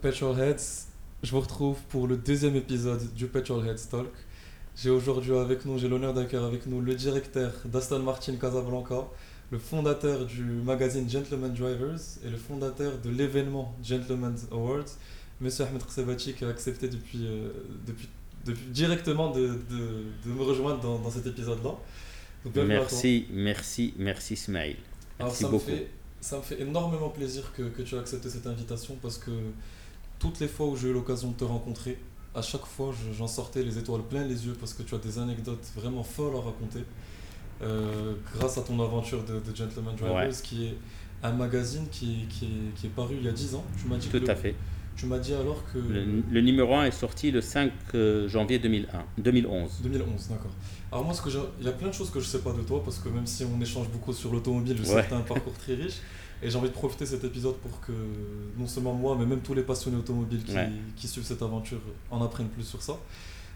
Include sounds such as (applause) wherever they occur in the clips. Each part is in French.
Petrolheads, je vous retrouve pour le deuxième épisode du Petrolheads Talk. J'ai aujourd'hui avec nous, j'ai l'honneur d'accueillir avec nous le directeur d'Aston Martin Casablanca, le fondateur du magazine Gentleman Drivers et le fondateur de l'événement Gentleman's Awards, Monsieur Ahmed Khsebati qui a accepté depuis, euh, depuis, depuis directement de, de, de, me rejoindre dans, dans cet épisode-là. Merci, merci, merci Smaïl. Merci beaucoup. fait, ça me fait énormément plaisir que, que tu aies accepté cette invitation parce que toutes les fois où j'ai eu l'occasion de te rencontrer, à chaque fois j'en sortais les étoiles plein les yeux parce que tu as des anecdotes vraiment folles à raconter. Euh, grâce à ton aventure de, de Gentleman Drivers, qui est un magazine qui, qui, est, qui est paru il y a 10 ans. Tu m'as dit Tout à fait. Tu m'as dit alors que. Le, numéro 1 est sorti le 5 euh, janvier 2001, 2011. 2011, d'accord. Alors, moi, ce que il y a plein de choses que je ne sais pas de toi, parce que même si on échange beaucoup sur l'automobile, je sais que tu as un parcours très riche. (laughs) Et j'ai envie de profiter de cet épisode pour que non seulement moi, mais même tous les passionnés automobiles qui, qui suivent cette aventure en apprennent plus sur ça.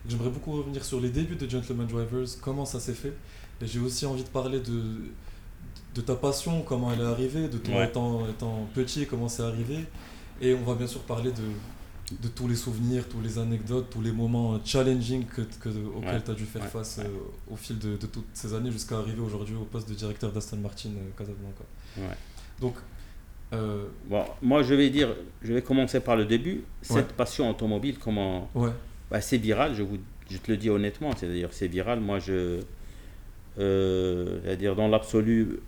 J'aimerais beaucoup revenir sur les débuts de Gentleman Drivers, comment ça s'est fait. Et j'ai aussi envie de parler de, de ta passion, comment elle est arrivée, de toi étant, étant petit, comment c'est arrivé. Et on va bien sûr parler de, de tous les souvenirs, tous les anecdotes, tous les moments challenging que, que, auxquels tu as dû faire face euh, au fil de, de, toutes ces années jusqu'à arriver aujourd'hui au poste de directeur d'Aston Martin euh, Casablanca. Donc, euh, bon, moi, je vais dire, je vais commencer par le début. Cette passion automobile, comment ouais. bah, C'est viral, je, vous, je te le dis honnêtement. C'est-à-dire, c'est viral. Moi, je. Euh, c'est-à-dire, dans l'absolu,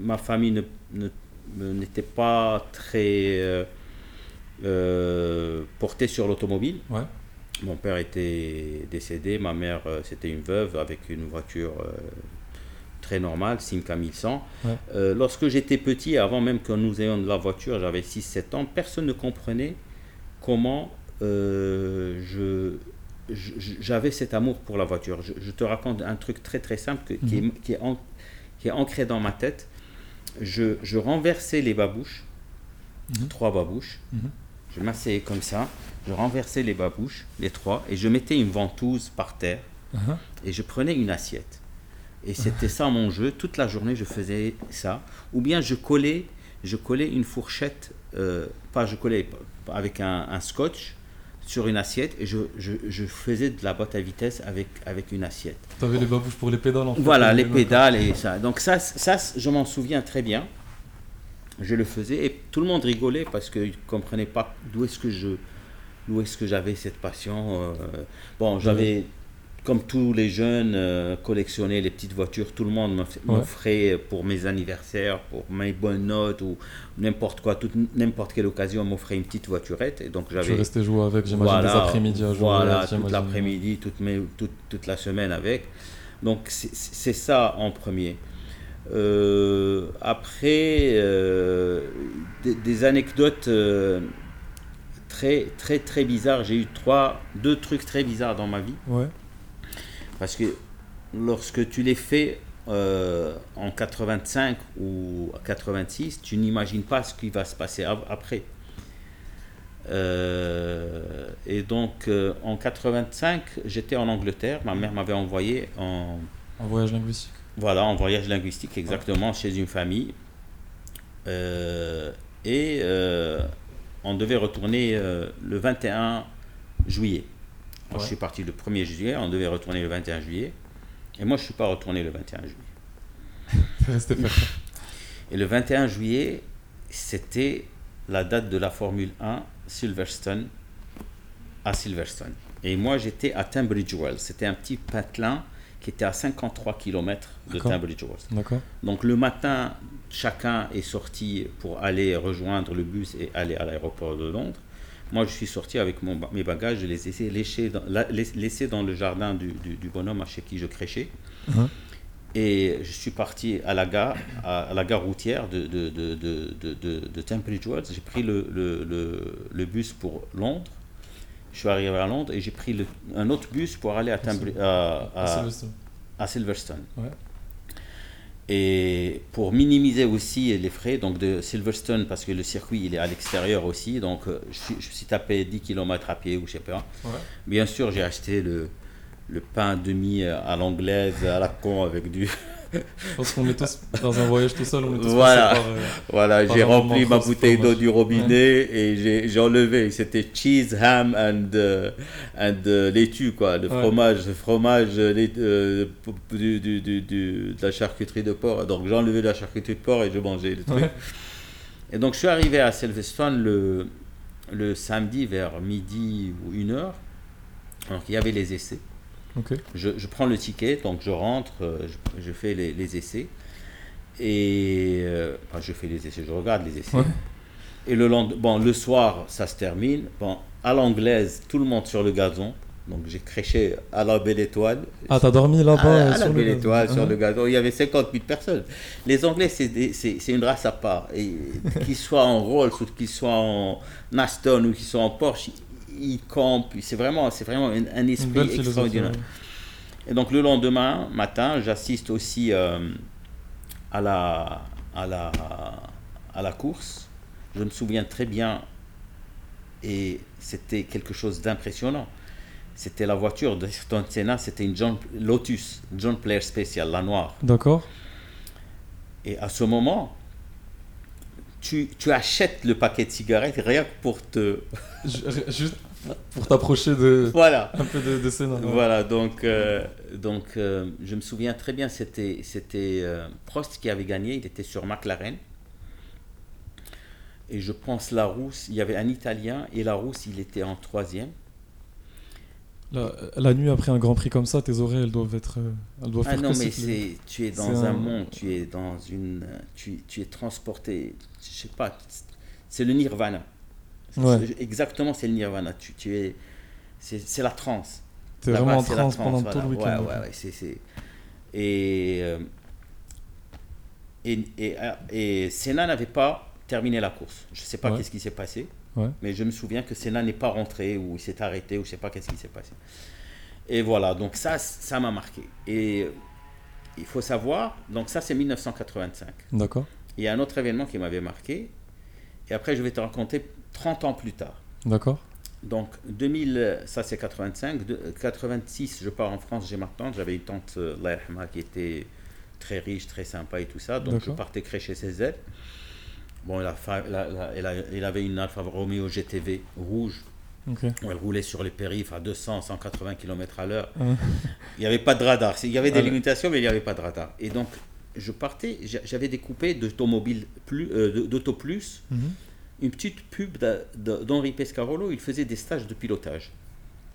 ma famille ne, n'était pas très euh, euh, portée sur l'automobile. Ouais. Mon père était décédé, ma mère, c'était une veuve avec une voiture très normal, Simca 1100. Euh, lorsque j'étais petit, avant même que nous ayons de la voiture, j'avais 6-7 ans, personne ne comprenait comment euh, je, j'avais cet amour pour la voiture. Je, te raconte un truc très très simple qui, est, mhm. qui, est qui, est, ancré dans ma tête. Je, je renversais les babouches, mhm. trois babouches. Mhm. Je m'asseyais comme ça, je renversais les babouches, les trois, et je mettais une ventouse par terre, uh-huh. et je prenais une assiette. Et c'était ça mon jeu. Toute la journée, je faisais ça. Ou bien je collais, je collais une fourchette, euh, pas je collais avec un, scotch sur une assiette et je, je, je, faisais de la boîte à vitesse avec, avec une assiette. Tu avais les babouches pour les pédales en fait, Voilà, les pédales et ça. Donc ça, ça je m'en souviens très bien. Je le faisais et tout le monde rigolait parce qu'ils ne comprenaient pas d'où est-ce que je est-ce que j'avais cette passion. Euh. bon, j'avais comme tous les jeunes, euh, collectionner les petites voitures. Tout le monde m'offrait pour mes anniversaires, pour mes bonnes notes ou n'importe quoi, n'importe quelle occasion, m'offrait une petite voiturette. Et donc j'avais. Tu restais jouer avec, j'imagine, voilà, des après-midi à jouer. Voilà, toute l'après-midi, toute, toute, toute, la semaine avec. Donc c'est ça en premier. Euh, après, euh, des, anecdotes très, très, très bizarres. J'ai eu trois, deux trucs très bizarres dans ma vie. Ouais. Parce que lorsque tu les fais euh, en 85 ou 86, tu n'imagines pas ce qui va se passer après. Euh, et donc euh, en 85, j'étais en Angleterre. Ma mère m'avait envoyé en, en voyage linguistique. Voilà, en voyage linguistique, exactement, chez une famille. et on devait retourner le 21 juillet. Je suis parti le 1er juillet, on devait retourner le 21 juillet. Et moi, je ne suis pas retourné le 21 juillet. (laughs) Et le 21 juillet, c'était la date de la Formule 1 Silverstone à Silverstone. Et moi, j'étais à Tunbridge Wells. C'était un petit patelin qui était à 53 km de Tunbridge Wells. Donc le matin, chacun est sorti pour aller rejoindre le bus et aller à l'aéroport de Londres. Moi, je suis sorti avec mon, mes bagages, je les ai laissés dans, laissés dans le jardin du, du, bonhomme chez qui je crêchais. Uh-huh. Et je suis parti à la gare, à, la gare routière de, de, de. J'ai pris le, le, le, bus pour Londres. Je suis arrivé à Londres et j'ai pris un autre bus pour aller à, à, à, Silverstone. À Silverstone. Ouais. Et pour minimiser aussi les frais donc de Silverstone, parce que le circuit il est à l'extérieur aussi, donc euh, je, je, suis tapé 10 km à pied ou je sais pas. Bien sûr, j'ai acheté le, le pain demi à l'anglaise, à la con, avec du, Je pense qu'on est tous dans un voyage tout seul, on est tous Voilà, par, euh, voilà j'ai rempli ma bouteille d'eau du robinet et j'ai- enlevé. C'était cheese, ham and, euh, and euh, laitue, quoi. Le Ouais. fromage, le fromage euh, lait- euh, du, du- du- du- de la charcuterie de porc. Donc j'ai enlevé la charcuterie de porc et je mangeais le truc. Ouais. Et donc je suis arrivé à Silverstone le, le samedi vers midi ou une heure. Donc il y avait les essais. Je, je prends le ticket, donc je rentre, euh, je, je fais les, les essais. Et euh, enfin, je fais les essais, je regarde les essais. Ouais. Et le, bon, le soir, ça se termine. Bon, à l'anglaise, tout le monde sur le gazon. Donc j'ai créché à la belle étoile. Ah, t'as dormi là-bas à euh, la sur le belle gazon. étoile, sur Ah. le gazon. Il y avait 50 000 personnes. Les Anglais, c'est une race à part. Et (laughs) qu'ils soient en Rolls, ou qu'ils soient en Aston, ou qu'ils soient en Porsche, ils campent. C'est vraiment, c'est vraiment un, esprit extraordinaire. Et donc le lendemain matin, j'assiste aussi euh, à, la, à, la, à la course. Je me souviens très bien, et c'était quelque chose d'impressionnant. C'était la voiture de Ayrton Senna, c'était une John, Lotus, John Player Special, la noire. D'accord. Et à ce moment, tu, tu achètes le paquet de cigarettes rien que pour te... Juste pour t'approcher de Voilà. un peu de, de ouais. Voilà, donc, euh, donc euh, je me souviens très bien, c'était, c'était euh, Prost qui avait gagné, il était sur McLaren. Et je pense la rousse, il y avait un Italien et la rousse, il était en troisième. La, la nuit après un Grand Prix comme ça, tes oreilles elles doivent être, elles doivent Ah faire non, mais c'est, tu es dans un, un- monde, tu es dans une, tu, tu es transporté, je sais pas, c'est le nirvana. Ouais. C'est- Exactement, c'est le nirvana. Tu, tu es, c'est, c'est la transe. Là-bas, vraiment en c'est la transe pendant tout le week-end. Ouais, ouais, ouais, c'est, c'est- Et, euh, et, et, euh, et Senna n'avait pas terminé la course. Je ne sais pas qu'est-ce qui s'est passé, mais je me souviens que Senna n'est pas rentré ou il s'est arrêté ou je ne sais pas qu'est-ce qui s'est passé. Et voilà, donc ça, ça m'a marqué. Et euh, il faut savoir, donc ça c'est 1985. D'accord. Il y a un autre événement qui m'avait marqué, et après je vais te raconter 30 ans plus tard. D'accord. Donc 2000, ça c'est 85. De- 86, je pars en France, j'ai ma tante. J'avais une tante, euh, qui était très riche, très sympa et tout ça. Donc je partais crécher chez elle. Bon, elle, a fa- la- la- elle, a- elle avait une Alfa Romeo GTV rouge, Ok. où elle roulait sur les périphes à 200, 180 km à l'heure. Hein. Il n'y avait pas de radar. Il y avait des Ah, limitations, mais il n'y avait pas de radar. Et donc, je partais, j'a- j'avais découpé d'automobile plus, euh, d'Auto Plus Mhm. Une petite pub d'Henri Pescarolo. Il faisait des stages de pilotage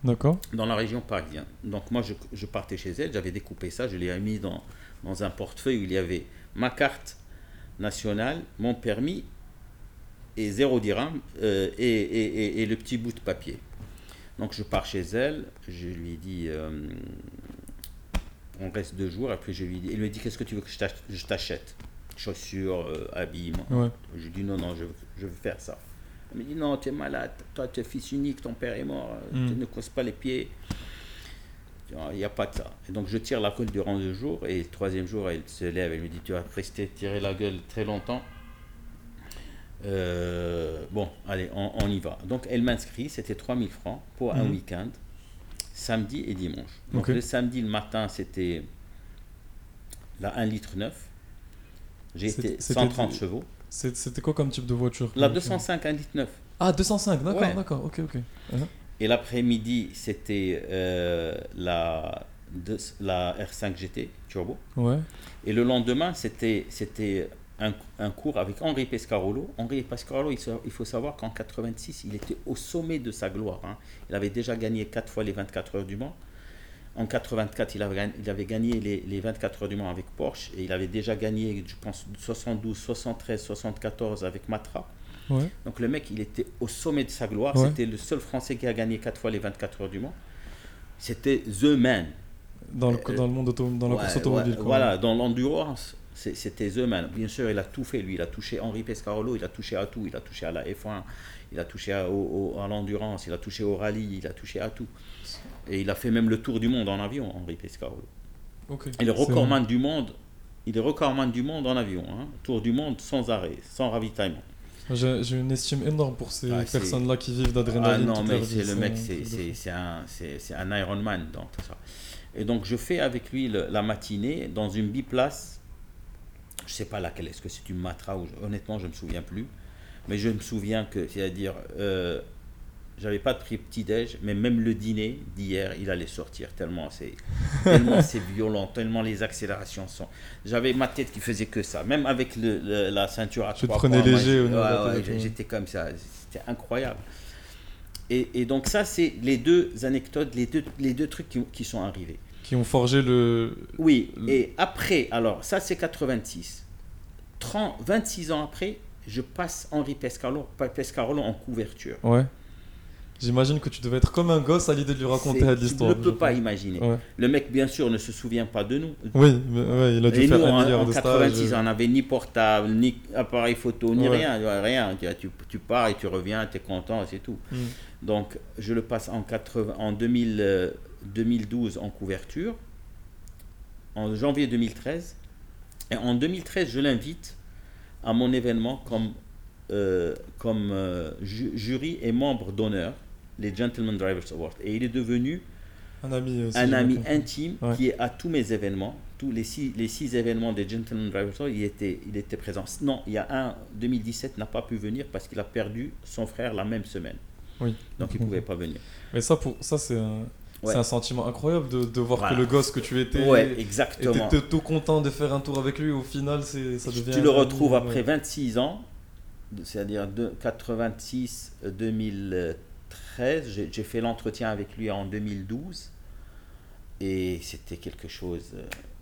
D'accord. dans la région parisienne. Donc moi, je, je partais chez elle, j'avais découpé ça, je l'ai mis dans, dans un portefeuille où il y avait ma carte nationale, mon permis et zéro dirham euh, et, et- et- et le petit bout de papier. Donc je pars chez elle, je lui dis, euh, on reste deux jours, après je lui dis, elle me dit, qu'est-ce que tu veux que je t'achète? Chaussures, euh, habillement. Ouais. Je lui dis non, non, je, veux- je veux faire ça. Elle me dit non, tu es malade, toi tu es fils unique, ton père est mort, Mm. tu ne causes pas les pieds. Il n'y a pas de ça. Et donc je tire la colle durant deux jours et le troisième jour elle se lève, elle me dit tu vas rester tirer la gueule très longtemps. Euh, bon, allez, on, on y va. Donc elle m'inscrit, c'était 3000 francs pour un Mhm. week-end, samedi et dimanche. Donc le samedi, le matin, c'était la 1 litre 9. J'ai été c'était 130 du- chevaux. C'était quoi comme type de voiture La Donc, euh, 205 1 litre 9. Ah, 205, d'accord, Ouais. d'accord, ok, ok. Uh-huh. Et l'après-midi, c'était euh, la, la R5 GT Turbo. Ouais, Et le lendemain, c'était un, un cours avec Henri Pescarolo. Henri Pescarolo, il faut savoir qu'en 86, il était au sommet de sa gloire. hein. Il avait déjà gagné 4 fois les 24 heures du Mans. En 84, il avait, gagné- il avait gagné les, les 24 heures du Mans avec Porsche. Et il avait déjà gagné, je pense, 72, 73, 74 avec Matra. ouais, Donc le mec, il était au sommet de sa gloire. Ouais. C'était le seul Français qui a gagné 4 fois les 24 heures du Mans. C'était The Man. dans le, Euh, dans le monde auto, dans la Ouais, course automobile. quoi. Voilà, dans l'endurance, c'était The Man. Bien sûr, il a tout fait, lui. Il a touché Henri Pescarolo, il a touché à tout. Il a touché à la F1, il a touché à, au- au- à l'endurance, il a touché au rallye, il a touché à tout. Et il a fait même le tour du monde en avion, Henri Pescarolo. Il est recordman du monde. Il est recordman du monde en avion. hein. Tour du monde sans arrêt, sans ravitaillement. J'ai une estime énorme pour ces Ah, personnes-là qui vivent Ah d'adrénaline. non, toute mais c'est le mec, un c'est- un, un Ironman dans tout ça. Et donc, je fais avec lui la matinée dans une biplace. Je ne sais pas laquelle. Est-ce que c'est une Matra ou honnêtement, je ne me souviens plus. Mais je me souviens que, c'est-à-dire, euh, j'avais pas de prix petit-déj, mais même le dîner d'hier, il allait sortir tellement c'est (laughs) tellement c'est violent, tellement les accélérations sont. J'avais ma tête qui faisait que ça, même avec le, la ceinture à tu trois prenais léger ouais, J'étais comme ça, c'était incroyable. Et, et, donc ça, c'est les deux anecdotes, les deux, les deux trucs qui, qui sont arrivés. Qui ont forgé le... Oui, et après, alors ça c'est 86. 30, 26 ans après, je passe Henri Pescarolo, Pescarolo en couverture. Ouais. J'imagine que tu devais être comme un gosse à l'idée de lui raconter l'histoire. Je ne peux pas imaginer. Le mec, bien sûr, ne se souvient pas de nous. Oui, mais, il a dû Et faire nous, un en, milliard en de 86, stages. on n'avait ni portable, ni appareil photo, ni rien. rien. Tu, tu, pars et tu reviens, tu es content, c'est tout. Mm. Donc, je le passe en, 80, en 2000, euh, 2012 en couverture, en janvier 2013. Et en 2013, je l'invite à mon événement comme, euh, comme euh, ju jury et membre d'honneur les Gentleman Drivers Awards. Et il est devenu un ami, un ami intime ouais. qui est à tous mes événements. Tous les six, les six événements des Gentleman Drivers Awards, il était, il était présent. Non, il y a un, 2017, n'a pas pu venir parce qu'il a perdu son frère la même semaine. Oui. Donc il ne pouvait pas venir. Mais ça, pour, ça c'est un... Ouais. C'est un sentiment incroyable de, de voir voilà. que le gosse que tu étais ouais, exactement. était tout content de faire un tour avec lui. Au final, ça devient. Tu le retrouves après 26 ans, c'est-à-dire 86, 2013. J'ai fait l'entretien avec lui en 2012 et c'était quelque chose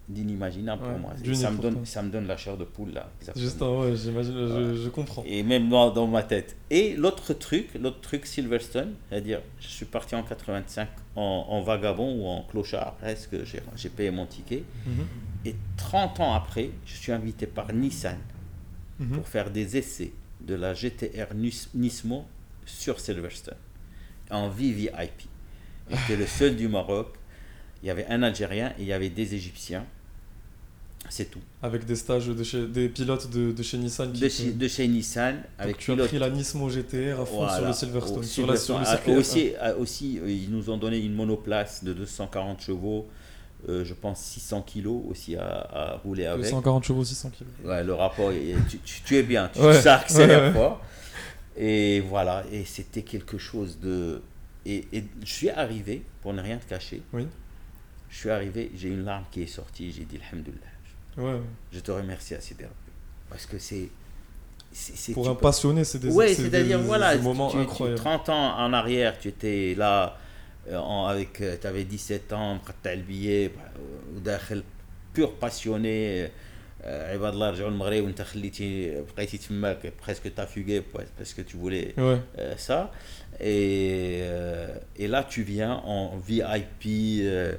d'inimaginable ouais, pour moi. Ça me, donne, ça me donne la chair de poule là. Juste, ouais, j'imagine, je, je, comprends. Et même dans, dans ma tête. Et l'autre truc, l'autre truc Silverstone, c'est-à-dire, je suis parti en 85 en, en vagabond ou en clochard presque, j'ai payé mon ticket. Mm -hmm. Et 30 ans après, je suis invité par Nissan Mhm. mm -hmm. pour faire des essais de la GTR Nismo sur Silverstone en VVIP. J'étais le seul du Maroc. Il y avait un Algérien et il y avait des Égyptiens. C'est tout. Avec des stages de chez, des pilotes de, de chez Nissan. De chez, de chez Nissan. Avec Donc tu as pris la Nismo GTR à fond voilà. sur le Silverstone. Au, sur, la, sur le circuit aussi, aussi, ils nous ont donné une monoplace de 240 chevaux. Euh, je pense 600 kilos aussi à, à rouler avec. 240 chevaux, 600 kilos. Ouais, le rapport, tu, tu, tu es bien, tu ouais. ça accélère ouais, fort. Et voilà, et c'était quelque chose de. Et, et, je suis arrivé, pour ne rien te cacher, oui. je suis arrivé, j'ai une larme qui est sortie, j'ai dit Alhamdulillah. Ouais. Je te remercie à Sidi Parce que c'est. Pour un passionné, c'est des, ouais, c'est-à-dire, voilà, des moments tu, incroyables. 30 ans en arrière, tu étais là, avec, tu avais 17 ans, tu as le billet, pur passionné. عباد الله رجعوا المغرب وانت خليتي بقيتي تماك بريسك تا فوغي parce que tu voulais ouais. euh, ça et, euh, et là tu viens en VIP euh,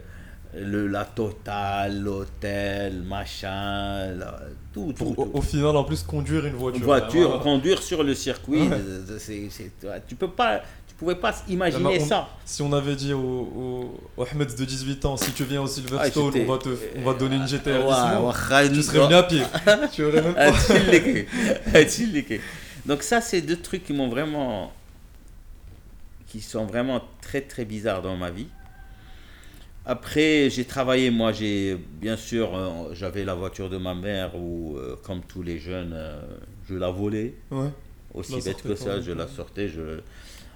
le, la totale, l'hôtel, machin, la, tout, Pour, tout, au, tout, au, final, en plus, conduire une voiture. Une voiture, voilà. conduire sur le circuit, ouais. c'est, c'est, tu peux pas, tu pouvais pas imaginer on, ça. Si on avait dit au, au, au, Ahmed de 18 ans, si tu viens au Silverstone, ah, on, va te, on va te donner une GTR ouais, tu serais venu à pied. tu aurais même pas. Donc ça, c'est deux trucs qui m'ont vraiment, qui sont vraiment très très bizarres dans ma vie. Après, j'ai travaillé, moi, j'ai bien sûr, euh, j'avais la voiture de ma mère où, euh, comme tous les jeunes, euh, je la volais. Ouais. Aussi bête que ça, je la sortais je,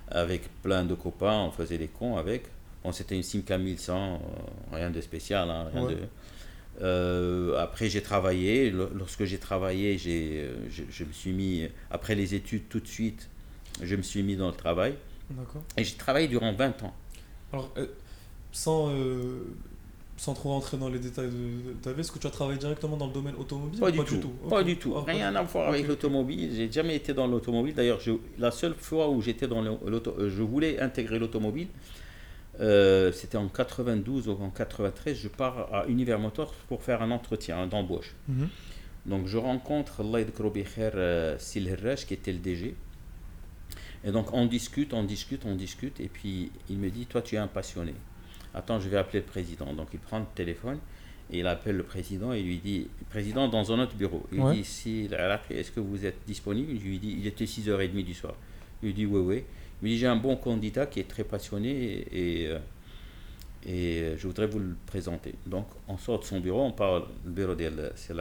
avec plein de copains, on faisait des cons avec. Bon, c'était une Simca 1100, rien de spécial, hein, rien ouais. de. après, j'ai travaillé. Lorsque j'ai travaillé, j'ai, je, je, me suis mis, après les études, tout de suite, je me suis mis dans le travail. D'accord. Et j'ai travaillé durant 20 ans. Alors, sans, euh, sans trop rentrer dans les détails de, ta vie, est-ce que tu as travaillé directement dans le domaine automobile Pas, du, pas tout. du tout. Pas du tout. Rien à voir avec okay. l'automobile. J'ai jamais été dans l'automobile. D'ailleurs, la seule fois où j'étais dans l'auto, je voulais intégrer l'automobile, euh, c'était en 92 ou en 93. Je pars à Univers Motors pour faire un entretien d'embauche. Mm -hmm. Donc, je rencontre Allah euh, Sil Herrach, qui était le DG. Et donc, on discute, on discute, on discute. Et puis, il me dit Toi, tu es un passionné. Attends, je vais appeler le président. Donc il prend le téléphone et il appelle le président et lui dit Président, dans un autre bureau. Il ouais. dit si, Est-ce que vous êtes disponible? Je lui dis Il était 6h30 du soir. Il lui dit Oui, oui. Il dit J'ai un bon candidat qui est très passionné et, et, Et euh, je voudrais vous le présenter. Donc, on sort de son bureau, on parle, le bureau de c'est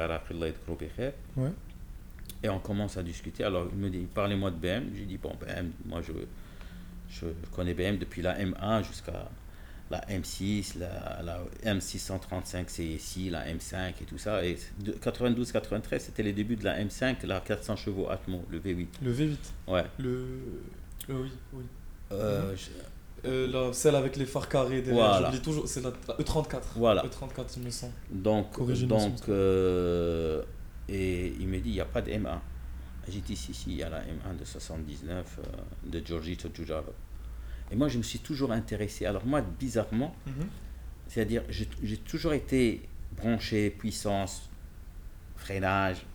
ouais. Et on commence à discuter. Alors, il me dit, parlez-moi de BM. J'ai dit, bon, BM, moi, je, je connais BM depuis la M1 jusqu'à la M6, la, la M635 CSI, la M5 et tout ça. Et 92-93, c'était les débuts de la M5, la 400 chevaux Atmo, le V8. Le V8 Ouais. Le. oui, oui. Euh, euh, celle avec les phares carrés derrière, j'oublie toujours, c'est la, E34. Voilà. E34, il me semble. Donc, donc euh, et il me dit, il n'y a pas de M1. J'ai dit, si, si, il y a la M1 de 79 de Giorgito Giugiaro. Et moi, je me suis toujours intéressé. Alors moi, bizarrement, mhm. c'est-à-dire, j'ai toujours été branché, puissance, freinage,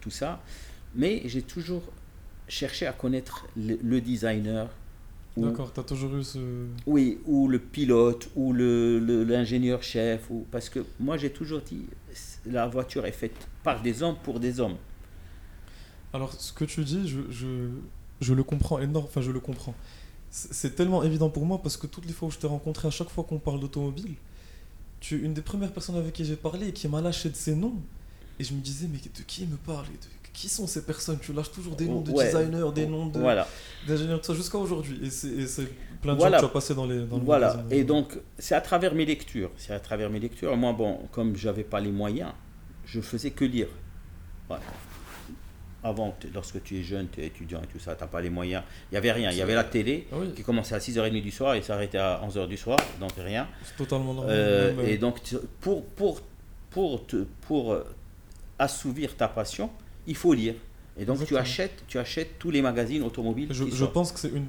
tout ça, mais j'ai toujours cherché à connaître le, designer. D'accord, tu as toujours eu ce... Oui, ou le pilote, ou l'ingénieur-chef, ou... parce que moi j'ai toujours dit, la voiture est faite par des hommes pour des hommes. Alors, ce que tu dis, je je le comprends énorme, enfin je le comprends. C'est tellement évident pour moi parce que toutes les fois où je t'ai rencontré, à chaque fois qu'on parle d'automobile, tu es une des premières personnes avec qui j'ai parlé et qui m'a lâché de ces noms. Et je me disais, mais de qui il me parle Qui sont ces personnes? Tu lâches toujours des noms de designers, des noms de, voilà. d'ingénieurs, tout ça, jusqu'à aujourd'hui. Et c'est plein de gens que tu as passé dans les dans le Voilà, et donc c'est à travers mes lectures. C'est à travers mes lectures. Moi, bon, comme j'avais pas les moyens, je faisais que lire. Voilà avant, lorsque tu es jeune, tu es étudiant et tout ça, tu n'as pas les moyens. Il n'y avait rien. Il y avait la télé ah qui commençait à 6h30 du soir et s'arrêtait à 11h du soir, donc rien. C'est totalement normal. Euh, et donc, pour, pour, pour, te, pour euh, assouvir ta passion, il faut lire. Et donc, tu achètes, tu achètes tous les magazines automobiles. Je, je pense que c'est une,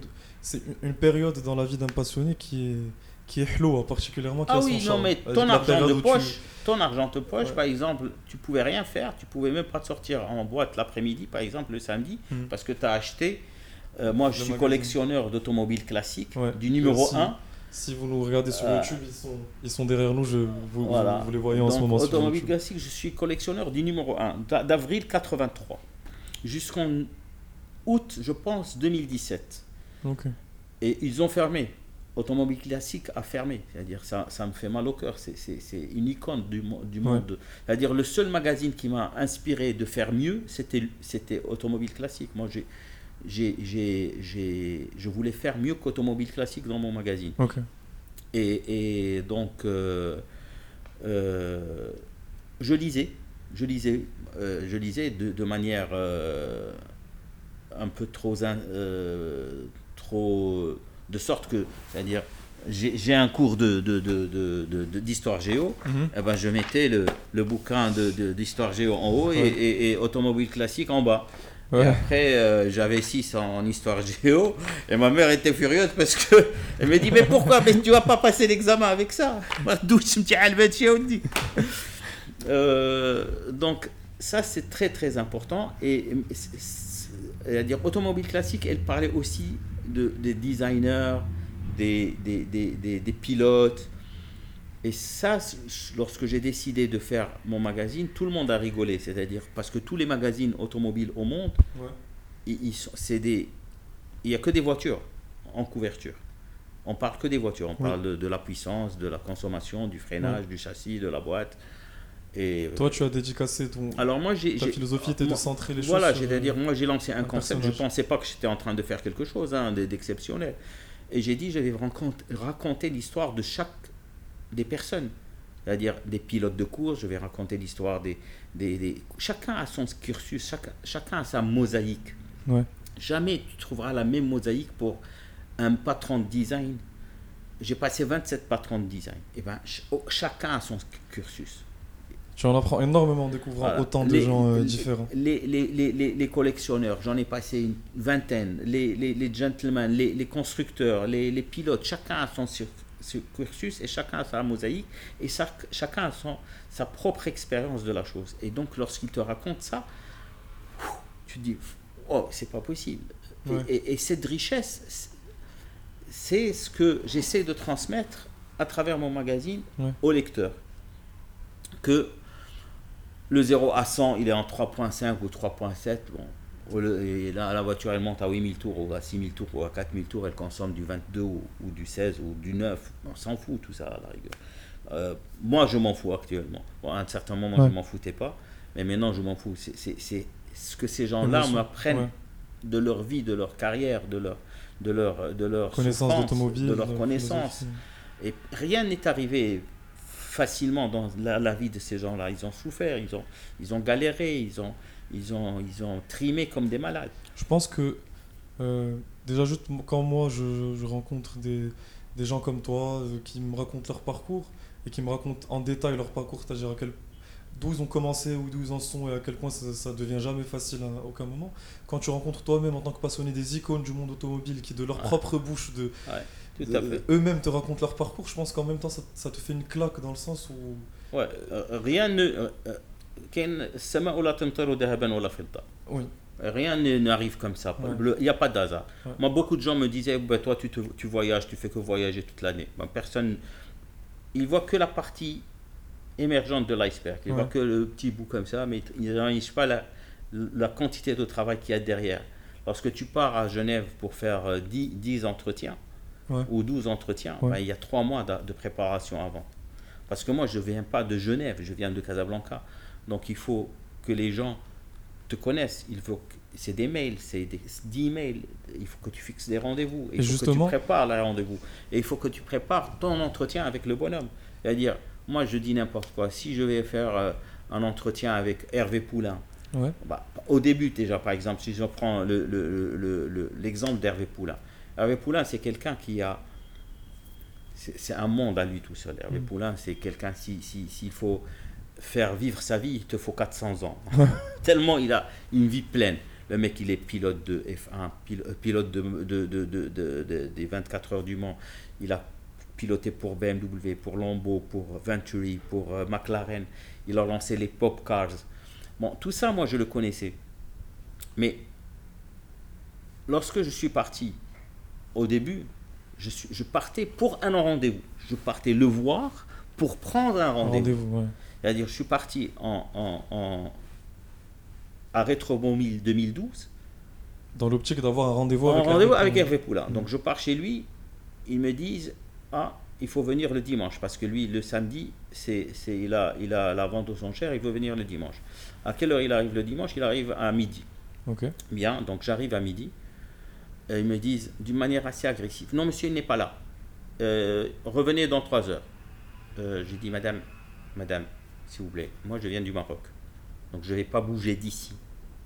une période dans la vie d'un passionné qui est qui est flou, hein, particulièrement. Qui ah oui, non, mais ton argent de poche, ton argent de poche, par exemple, tu pouvais rien faire, tu pouvais même pas te sortir en boîte l'après-midi, par exemple, le samedi, hmm. parce que tu as acheté. Euh, moi, je suis collectionneur d'automobiles classiques, du numéro 1. Si vous nous regardez sur euh, YouTube, ils sont, ils sont derrière nous, je, vous, vous, les voyez en ce moment. Automobile classique, je suis collectionneur du numéro 1, d'avril 83 jusqu'en août, je pense, 2017. Et ils ont fermé automobile classique a fermé. C'est-à-dire, ça, ça me fait mal au cœur. C'est une icône du, du monde. C'est-à-dire, le seul magazine qui m'a inspiré de faire mieux, c'était automobile classique. Moi, j'ai je voulais faire mieux qu'automobile classique dans mon magazine. Et, et, donc, euh, euh, je lisais, je lisais, euh, je lisais de, de manière un peu trop, trop de sorte que, c'est-à-dire, j'ai un cours de, d'histoire géo, et mhm. eh ben je mettais le, le bouquin d'histoire géo en haut et, automobile classique en bas. Et après, euh, j'avais 6 en histoire géo, et ma mère était furieuse parce que elle me dit Mais pourquoi Mais tu vas pas passer l'examen avec ça euh, Donc, ça, c'est très très important. Et, c'est-à-dire, automobile classique, elle parlait aussi des designers, des, des, des, des, pilotes. Et ça, lorsque j'ai décidé de faire mon magazine, tout le monde a rigolé. C'est-à-dire, parce que tous les magazines automobiles au monde, ils, c'est des, il n'y a que des voitures en couverture. On parle que des voitures. On parle de, la puissance, de la consommation, du freinage, du châssis, de la boîte. Et Toi, tu as dédicacé ton. Alors moi, j'ai. Ta philosophie était de centrer les choses. Voilà, c'est-à-dire, moi, j'ai lancé un concept. Je ne pensais pas que j'étais en train de faire quelque chose hein, d'exceptionnel. Et j'ai dit, je vais raconter l'histoire de chaque des personnes. C'est-à-dire des pilotes de course, je vais raconter l'histoire des, des, Chacun a son cursus, chacun, chacun a sa mosaïque. Ouais. Jamais tu trouveras la même mosaïque pour un patron de design. J'ai passé 27 patrons de design. Et ben, oh, chacun a son cursus. Tu en apprends énormément en découvrant autant de gens euh, différents. Les, les, les, les collectionneurs, j'en ai passé une vingtaine, les, gentlemen, les, constructeurs, les, pilotes, chacun a son, cursus et chacun a sa mosaïque et chacun a son, sa propre expérience de la chose. Et donc lorsqu'il te raconte ça, tu te dis, oh, c'est pas possible. Et, cette richesse, c'est ce que j'essaie de transmettre à travers mon magazine au lecteur. Que le 0 à 100, il est en 3.5 ou 3.7. Bon, Et là, la voiture, elle monte à 8000 tours, ou à 6000 tours, ou à 4000 tours, elle consomme du 22 ou, du 16 ou du 9. On s'en fout, tout ça, à la rigueur. Euh, moi, je m'en fous actuellement. à un certain moment, je je m'en foutais pas. Mais maintenant, je m'en fous. C'est ce que ces gens-là m'apprennent de leur vie, de leur carrière, de leur, de leur, de leur connaissance d'automobile, de leur connaissance. Et rien n'est arrivé facilement dans la, vie de ces gens-là. Ils ont souffert, ils ont, ils ont galéré, ils ont, ils, ont, ils ont trimé comme des malades. Je pense que, euh, déjà, juste quand moi je, rencontre des, des, gens comme toi euh, qui me racontent leur parcours et qui me racontent en détail leur parcours, c'est-à-dire à quel d'où ils ont commencé ou d'où ils en sont et à quel point ça, devient jamais facile à aucun moment. Quand tu rencontres toi-même en tant que passionné des icônes du monde automobile qui de leur propre bouche de, eux-mêmes te racontent leur parcours, je pense qu'en même temps ça, ça, te fait une claque dans le sens où ouais, euh, rien ne euh, euh, oui. Rien n'arrive comme ça. Il n'y a pas d'hasard. Moi, beaucoup de gens me disaient bah, Toi, tu, te, tu voyages, tu fais que voyager toute l'année. Ben, personne. Ils voient que la partie émergente de l'iceberg. Ils ne voient que le petit bout comme ça, mais ils ne réalisent pas la, la, quantité de travail qu'il y a derrière. Lorsque tu pars à Genève pour faire 10, 10 entretiens ou 12 entretiens, ben, il y a 3 mois de, de préparation avant. Parce que moi, je ne viens pas de Genève, je viens de Casablanca. Donc il faut que les gens te connaissent. Il faut c'est des mails, c'est des 10 mails. Il faut que tu fixes des rendez-vous. Il faut que tu prépares les rendez-vous. Et il faut que tu prépares ton entretien avec le bonhomme. C'est-à-dire, moi je dis n'importe quoi. Si je vais faire euh, un entretien avec Hervé Poulain, bah, au début déjà par exemple, si je prends l'exemple le, le, d'Hervé Poulain. Hervé Poulain, c'est quelqu'un qui a. C'est un monde à lui tout seul. Hervé mm. Poulain, c'est quelqu'un, s'il si, s'il faut faire vivre sa vie, il te faut 400 ans. (laughs) Tellement il a une vie pleine. Le mec, il est pilote de F1, euh, pilote de, de, de, des 24 heures du Mans. Il a piloté pour BMW, pour Lambeau, pour Venturi, pour euh, McLaren. Il a lancé les pop cars. Bon, tout ça, moi, je le connaissais. Mais lorsque je suis parti, au début, je, suis, je partais pour un rendez-vous. Je partais le voir pour prendre un rendez-vous. C'est-à-dire, je suis parti en, en, à Rétromobile 2012. Dans l'optique d'avoir un rendez-vous avec, rendez-vous avec Hervé Poulain. Donc, je pars chez lui. Ils me disent Ah, il faut venir le dimanche. Parce que lui, le samedi, c'est, il, a, il a la vente aux enchères. Il veut venir le dimanche. À quelle heure il arrive le dimanche? Il arrive à midi. Ok. Bien, donc j'arrive à midi. Et ils me disent d'une manière assez agressive Non, monsieur, il n'est pas là. Euh, revenez dans trois heures. Euh, j'ai dit Madame, Madame, s'il vous plaît. Moi, je viens du Maroc. Donc, je ne vais pas bouger d'ici.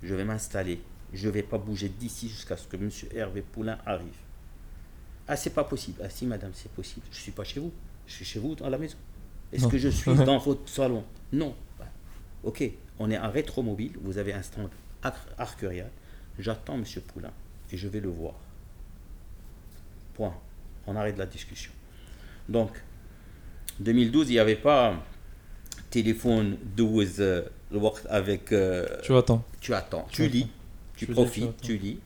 Je vais m'installer. Je ne vais pas bouger d'ici jusqu'à ce que M. Hervé Poulain arrive. Ah, c'est pas possible. Ah, si, madame, c'est possible. Je ne suis pas chez vous. Je suis chez vous dans la maison. Est-ce que je suis (laughs) dans votre salon? Non. Bah, ok, on est en rétromobile. Vous avez un stand Arcurial. J'attends M. Poulain et je vais le voir. Point. On arrête la discussion. Donc, 2012, il n'y avait pas téléphone 12 le work avec. Euh, tu attends. Tu attends. Tu, lis. Tu, profites. Tu, lis.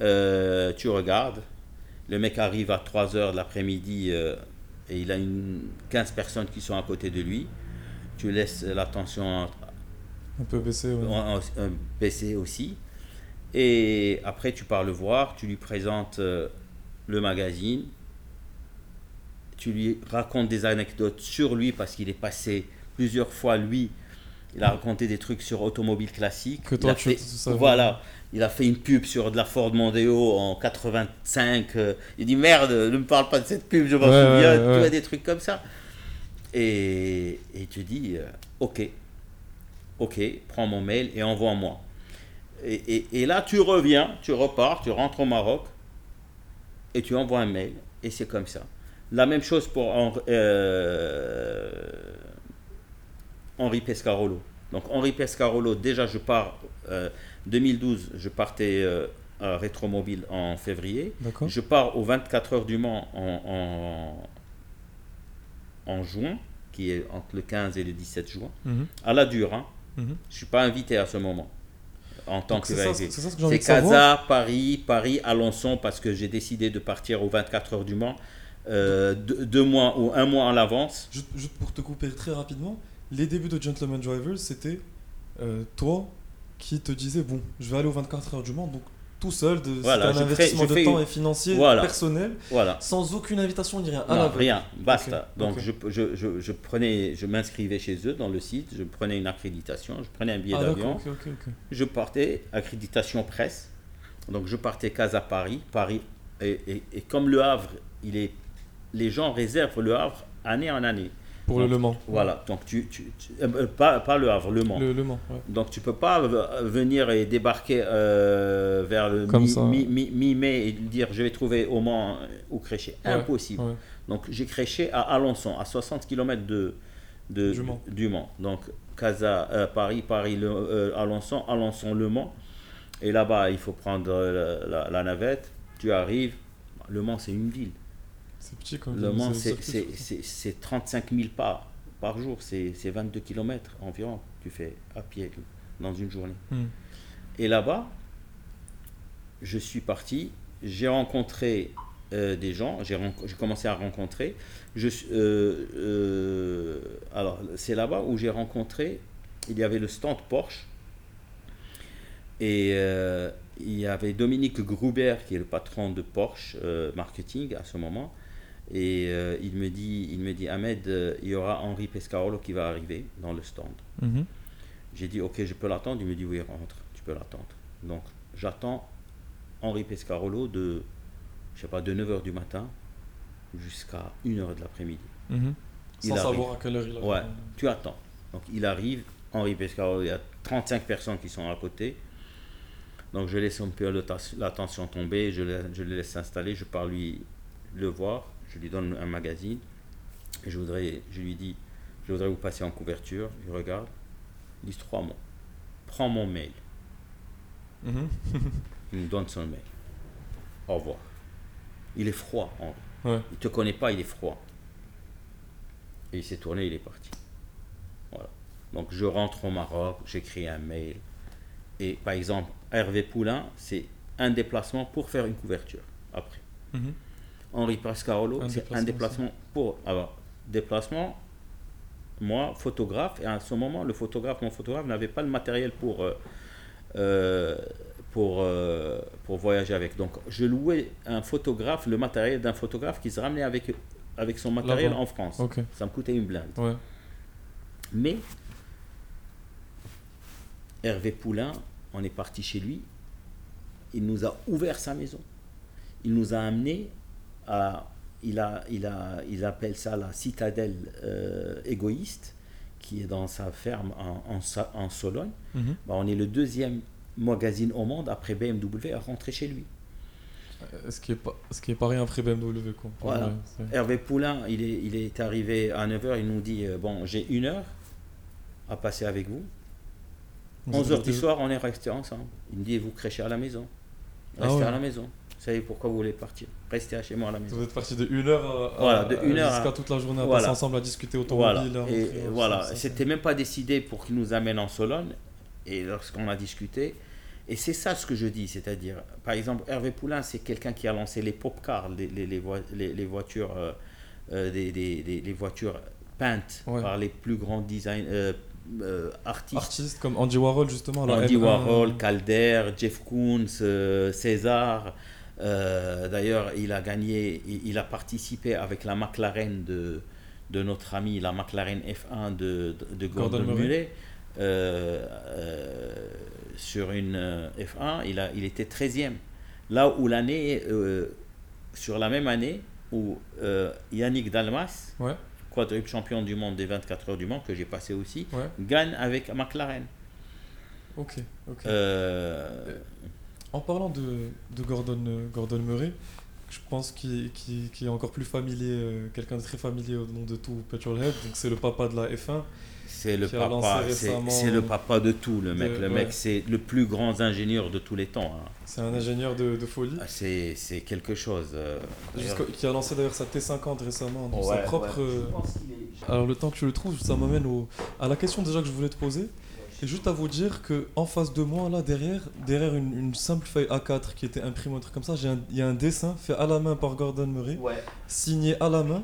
Euh, tu regardes. Le mec arrive à 3 heures de l'après-midi euh, et il a une 15 personnes qui sont à côté de lui. Tu laisses l'attention un peu baisser, baisser aussi. Et après, tu pars le voir, tu lui présentes le magazine, tu lui racontes des anecdotes sur lui parce qu'il est passé plusieurs fois, lui, il a raconté des trucs sur automobile classique. Que toi, tu Voilà. Il a fait une pub sur de la Ford Mondeo en 85. Euh, il dit merde, ne me parle pas de cette pub, je m'en souviens. tu vois, des trucs comme ça. Et, et tu dis euh, ok, ok, prends mon mail et envoie-moi. Et, et, là, tu reviens, tu repars, tu rentres au Maroc et tu envoies un mail. Et c'est comme ça. La même chose pour. Euh, Henri Pescarolo. Donc Henri Pescarolo, déjà je pars, 2012, euh, je partais euh, à Rétromobile en février. Je pars aux 24 heures du Mans en, en, juin, qui est entre le 15 et le 17 juin, mhm. à la dure. Hein. Mhm. Je ne suis pas invité à ce moment en tant que C'est Casa, Paris, Paris, Alençon, parce que j'ai décidé de partir aux 24 heures du Mans. Euh, deux, mois ou un mois à l'avance. juste, pour te couper très rapidement, les débuts de Gentleman Drivers, c'était euh, toi qui te disait bon, je vais aller aux 24 heures du Mans, donc tout seul, de, voilà, un investissement de temps et financier personnel, voilà. sans aucune invitation ni rien. Non, rien, basta. Donc Je, je, je, je, prenais, je m'inscrivais chez eux dans le site, je prenais une accréditation, je prenais un billet ah, d'avion, je partais, accréditation presse, donc je partais Casa Paris, Paris, et, et, et comme le Havre, il est, les gens réservent le Havre année en année. Pour le Le Mans. Voilà, donc tu, tu, euh, euh, pas, pas, le Havre, Le Mans. Le, le Mans Donc tu peux pas venir et débarquer euh, vers le mi-mai et dire je vais trouver au Mans ou Créchet. Impossible. Donc j'ai Créchet à Alençon, à 60 km de, de, du, Mans. Donc Casa, Paris, Paris, le, Alençon, Alençon, Le Mans. Et là-bas, il faut prendre la, la navette. Tu arrives. Le Mans, c'est une ville. C'est petit quand Le Mans, c'est 35 000 pas par jour, c'est 22 km environ, tu fais à pied dans une journée. Hmm. Et là-bas, je suis parti, j'ai rencontré euh, des gens, j'ai commencé à rencontrer. Je, euh, euh, alors, c'est là-bas où j'ai rencontré, il y avait le stand Porsche, et il y avait Dominique Gruber, qui est le patron de Porsche Marketing à ce moment, et euh, il, me dit, il me dit, Ahmed, euh, il y aura Henri Pescarolo qui va arriver dans le stand. Mhm. J'ai dit, ok, je peux l'attendre. Il me dit, oui, rentre, tu peux l'attendre. Donc, j'attends Henri Pescarolo de, je sais pas, de 9h du matin jusqu'à 1h de l'après-midi. Mhm. Sans savoir à quelle heure il arrive. Ouais, tu attends. Donc, il arrive, Henri Pescarolo, il y a 35 personnes qui sont à côté. Donc, je laisse un peu l'attention tomber, je le, je le laisse s'installer, je pars lui le voir je lui donne un magazine et je, voudrais, je lui dis Je voudrais vous passer en couverture. Il regarde, il dit trois mots Prends mon mail. Mhm. (laughs) il me donne son mail. Au revoir. Il est froid, Henri. Ouais. Il te connaît pas, il est froid. Et il s'est tourné, il est parti. Voilà. Donc je rentre au Maroc, j'écris un mail. Et par exemple, Hervé Poulain, c'est un déplacement pour faire une couverture après. Mhm. Henri Pascarolo, c'est un déplacement pour. Alors, déplacement, moi, photographe, et à ce moment, le photographe, mon photographe, n'avait pas le matériel pour, euh, euh, pour, euh, pour voyager avec. Donc, je louais un photographe, le matériel d'un photographe qui se ramenait avec, avec son matériel en France. Ça me coûtait une blinde. Mais, Hervé Poulain, on est parti chez lui, il nous a ouvert sa maison. Il nous a il, a, il, a, il appelle ça la citadelle euh, égoïste, qui est dans sa ferme en, en, Sologne. Mhm. Bah, on est le deuxième magazine au monde après BMW à rentrer chez lui. Euh, ce qui est pas, ce qui est pas rien après BMW. Quoi. Voilà. Hervé Poulain, il est, il est arrivé à 9h, il nous dit euh, Bon, j'ai une heure à passer avec vous. 11h du soir, on est resté ensemble. Il me dit Vous crêchez à la maison. Ah Restez à la maison. Vous savez pourquoi vous voulez partir. Restez chez moi à la maison. Vous êtes parti de 1 heure, à, de une heure jusqu'à toute la journée à passer ensemble à discuter automobile. Voilà, et, voilà. c'était même pas décidé pour qu'il nous amène en Sologne. Et lorsqu'on a discuté, et c'est ça ce que je dis, c'est-à-dire, par exemple, Hervé Poulain, c'est quelqu'un qui a lancé les pop cars, les, les, les, voitures, euh, euh, des, des, des, voitures peintes par les plus grands designers. Euh, artistes. Artistes comme Andy Warhol justement. Andy Warhol, Calder, Jeff Koons, César. Euh, d'ailleurs, il a gagné, il a participé avec la McLaren de, de notre ami, la McLaren F1 de, de, Gordon, Murray. Euh, euh, sur une F1, il, a, il était 13e. Là où l'année, sur la même année, où Yannick Dalmas, ouais. quadruple champion du monde des 24 heures du monde, que j'ai passé aussi, gagne avec McLaren. Ok, ok. En parlant de, de Gordon, Gordon Murray, je pense qu'il est encore plus familier, euh, quelqu'un de très familier au nom de tout Petrolhead, donc c'est le papa de la F1. C'est le, papa, c'est le papa de tout, le mec. le mec, c'est le plus grand ingénieur de tous les temps. Hein. C'est un ingénieur de, de folie. Ah, c'est quelque chose. Euh, qui a lancé d'ailleurs sa T50 récemment, sa propre. Alors le temps que tu le trouves, ça m'amène à la question déjà que je voulais te poser. Et juste à vous dire que en face de moi, là, derrière, derrière une, simple feuille A4 qui était imprimée, un truc comme ça, il y a un dessin fait à la main par Gordon Murray, signé à la main.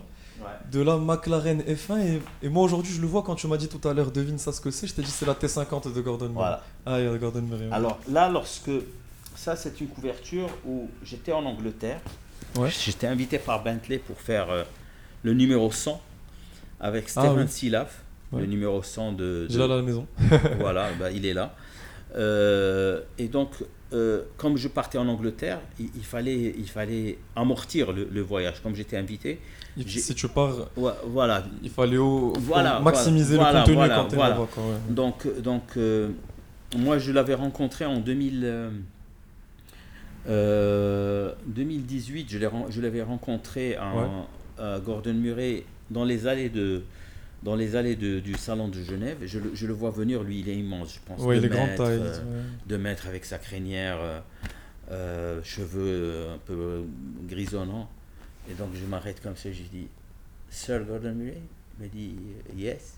de la McLaren F1. Et, moi aujourd'hui, je le vois quand tu m'as dit tout à l'heure, devine ça ce que c'est. Je t'ai dit c'est la T50 de Gordon Murray. Voilà. Ah, il y a Gordon Murray. Alors là, lorsque. Ça, c'est une couverture où j'étais en Angleterre. J'étais invité par Bentley pour faire euh, le numéro 100 avec ah Stephen Silaf, le numéro 100 de. J'ai là à la maison. (laughs) voilà, bah, il est là. Euh, et donc, euh, comme je partais en Angleterre, il, fallait, il fallait amortir le, voyage. Comme j'étais invité. Si tu pars, voilà. il fallait maximiser le contenu quand voilà. Donc, donc euh, moi, je l'avais rencontré en 2000, 2018. Je l'avais rencontré à Gordon Murray dans les allées de dans les allées du salon de Genève. Je le, je le, vois venir, lui, il est immense, je pense. Oui, il est grand taille. Deux mètres avec sa crinière, euh, euh, cheveux un peu grisonnants. Et donc je m'arrête comme ça, je dis Sir Gordon Murray Il me dit Yes.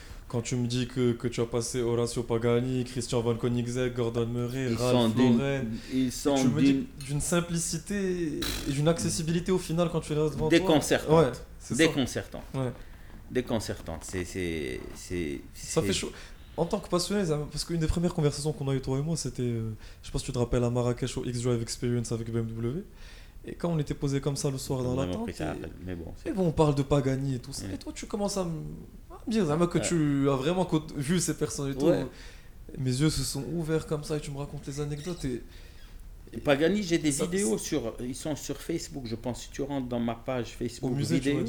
quand tu me dis que, que tu as passé Horacio Pagani, Christian Van Koenigsegg, Gordon Murray, ils Ralph Lauren, ils sont tu me dis d'une simplicité et d'une accessibilité au final quand tu les devant Déconcertante. toi. Ouais, Déconcertante. Ouais. Déconcertante. C'est, c'est, c'est, ça fait chaud. En tant que passionné, parce qu'une des premières conversations qu'on a eu toi et moi, c'était, euh, je sais pas si tu te rappelles, à Marrakech au X-Drive Experience avec BMW. Et quand on était posé comme ça le soir dans la tente, et, mais bon, on parle de Pagani et tout ça. Et toi, tu commences à me dire que tu as vraiment vu ces personnes et tout. Mes yeux se sont ouverts comme ça et tu me racontes les anecdotes. Et, Pagani, j'ai des vidéos sur. Ils sont sur Facebook, je pense. Si tu rentres dans ma page Facebook. Au musée, vidéo,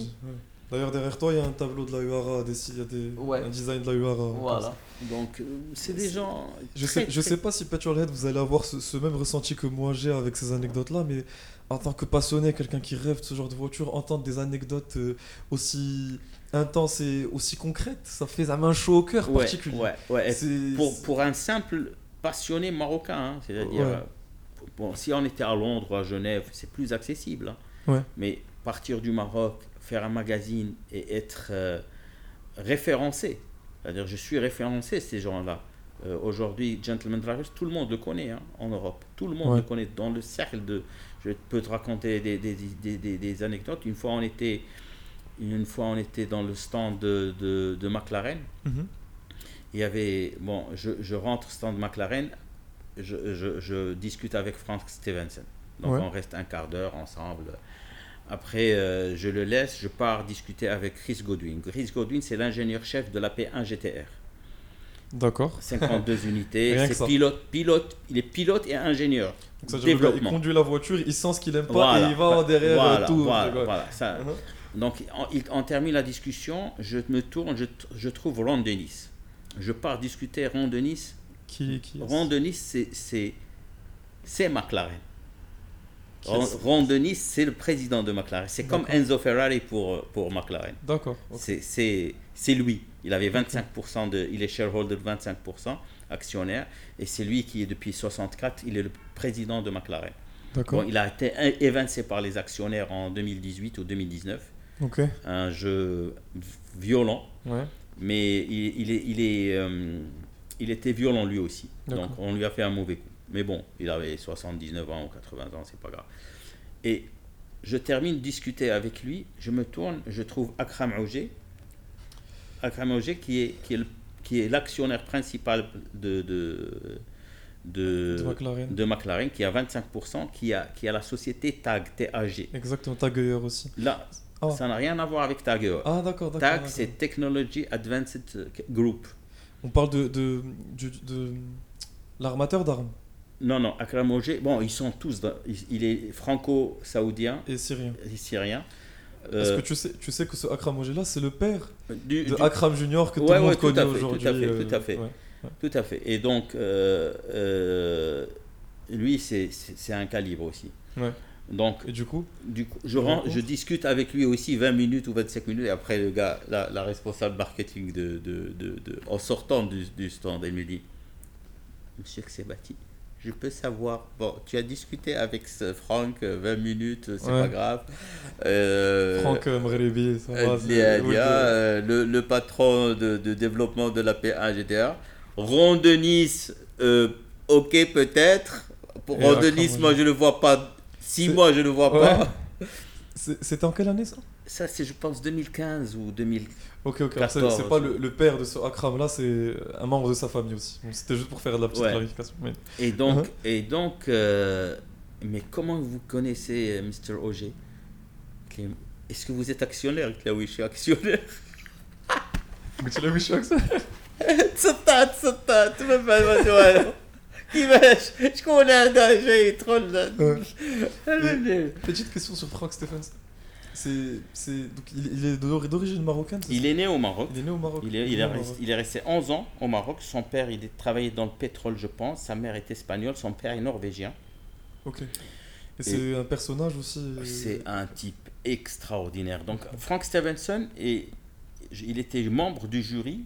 D'ailleurs, derrière toi, il y a un tableau de la URA, il y a des, un design de la URA. Voilà. Donc, euh, c'est des gens. Je sais, je sais pas si Petrolhead, vous allez avoir ce, ce même ressenti que moi j'ai avec ces anecdotes-là, mais en tant que passionné, quelqu'un qui rêve de ce genre de voiture, entendre des anecdotes euh, aussi intenses et aussi concrètes, ça fait un main chaud au cœur particulier. Ouais, ouais. Pour, pour, un simple passionné marocain, hein, c'est-à-dire, euh, bon, si on était à Londres ou à Genève, c'est plus accessible. Hein. Mais partir du Maroc, faire un magazine et être euh, référencé, c'est-à-dire je suis référencé ces gens-là. Aujourd'hui, Gentleman Drivers, tout le monde le connaît hein, en Europe. Tout le monde le connaît dans le cercle de, je peux te raconter des, des, des, des, anecdotes. Une fois, on était, une fois, on était dans le stand de, de, de McLaren. Mhm. Il y avait, bon, je, je rentre stand McLaren, je, je, je, discute avec Frank Stevenson. Donc on reste un quart d'heure ensemble. Après, euh, je le laisse, je pars discuter avec Chris Godwin. Chris Godwin, c'est l'ingénieur-chef de la P1 GTR. D'accord. 52 (laughs) unités. c'est pilote, pilote, il est pilote et ingénieur. Donc ça il conduit la voiture, il sent ce qu'il aime pas et il va derrière voilà, tout. Voilà, ça. Uh-huh. Donc on, termine la discussion, je me tourne, je, je trouve Ron Denis. Je pars discuter Ron Denis. Qui, qui Ron Denis, c'est c'est McLaren. Ron, Denis, c'est le président de McLaren. C'est comme Enzo Ferrari pour, pour McLaren. D'accord. C'est lui. Il avait 25% de, il est shareholder de 25% actionnaire et c'est lui qui est depuis 64, il est le président de McLaren. Bon, il a été évincé par les actionnaires en 2018 ou 2019. Un jeu violent, mais il, il, est, il, est, euh, il était violent lui aussi. Donc on lui a fait un mauvais coup. Mais bon, il avait 79 ans ou 80 ans, c'est pas grave. Et je termine de discuter avec lui, je me tourne, je trouve Akram Auger, Auger qui est, qui est, qui est l'actionnaire principal de, de, de, McLaren. qui a 25%, qui a, qui a la société TAG, TAG. Exactement, TAG aussi. Là, ah. ça n'a rien à voir avec TAG. Ah, d'accord, TAG, c'est Technology Advanced Group. On parle de, de, de, de l'armateur d'armes. Non, non, Akram Auger, bon, ils sont tous, il, est franco-saoudien. Et syrien. Et syrien. Est-ce que tu sais, tu sais que ce Akram là, c'est le père de Akram Junior que tout le monde connaît aujourd'hui. Tout à fait, tout à fait. Euh, tout à fait. Et donc, euh, euh, lui, c'est un calibre aussi. Donc, et du coup, du coup je, je discute avec lui aussi 20 minutes ou 25 minutes. Et après, le gars, la, responsable marketing, de, de, de, en sortant du, stand, elle me dit Monsieur que c'est bâti je peux savoir. Bon, tu as discuté avec Franck 20 minutes, c'est pas grave. Franck Mrerebi, ça va. le, le, patron de, de, développement de la P1 GTA. Ron Denis, ok, peut-être. Pour Ron Denis, moi, je ne le vois pas. Six mois, je ne le vois pas. C'était en quelle année ça? Ça, c'est, je pense, 2015 ou 2014. Ok, ok. C'est pas le, père de ce Akram là, c'est un membre de sa famille aussi. C'était juste pour faire de la petite clarification. Et donc, uh-huh. et donc euh, mais comment vous connaissez euh, Mr. OG Est-ce que vous êtes actionnaire Là oui, je suis actionnaire. (laughs) Mais tu l'as vu, je suis actionnaire تصطاد تصطاد ما فاهم والو كيفاش شكون هذا جاي يدخل Petite question sur Frank Stephens. C'est, donc il, est d'origine marocaine Il est né au Maroc. Il est né au Maroc. Il est, il, est resté, il est, resté, 11 ans au Maroc. Son père, il travaillait dans le pétrole, je pense. Sa mère est espagnole. Son père est norvégien. Ok. Et, c'est un personnage aussi. Euh, c'est un type extraordinaire. Donc, Frank Stevenson, et il était membre du jury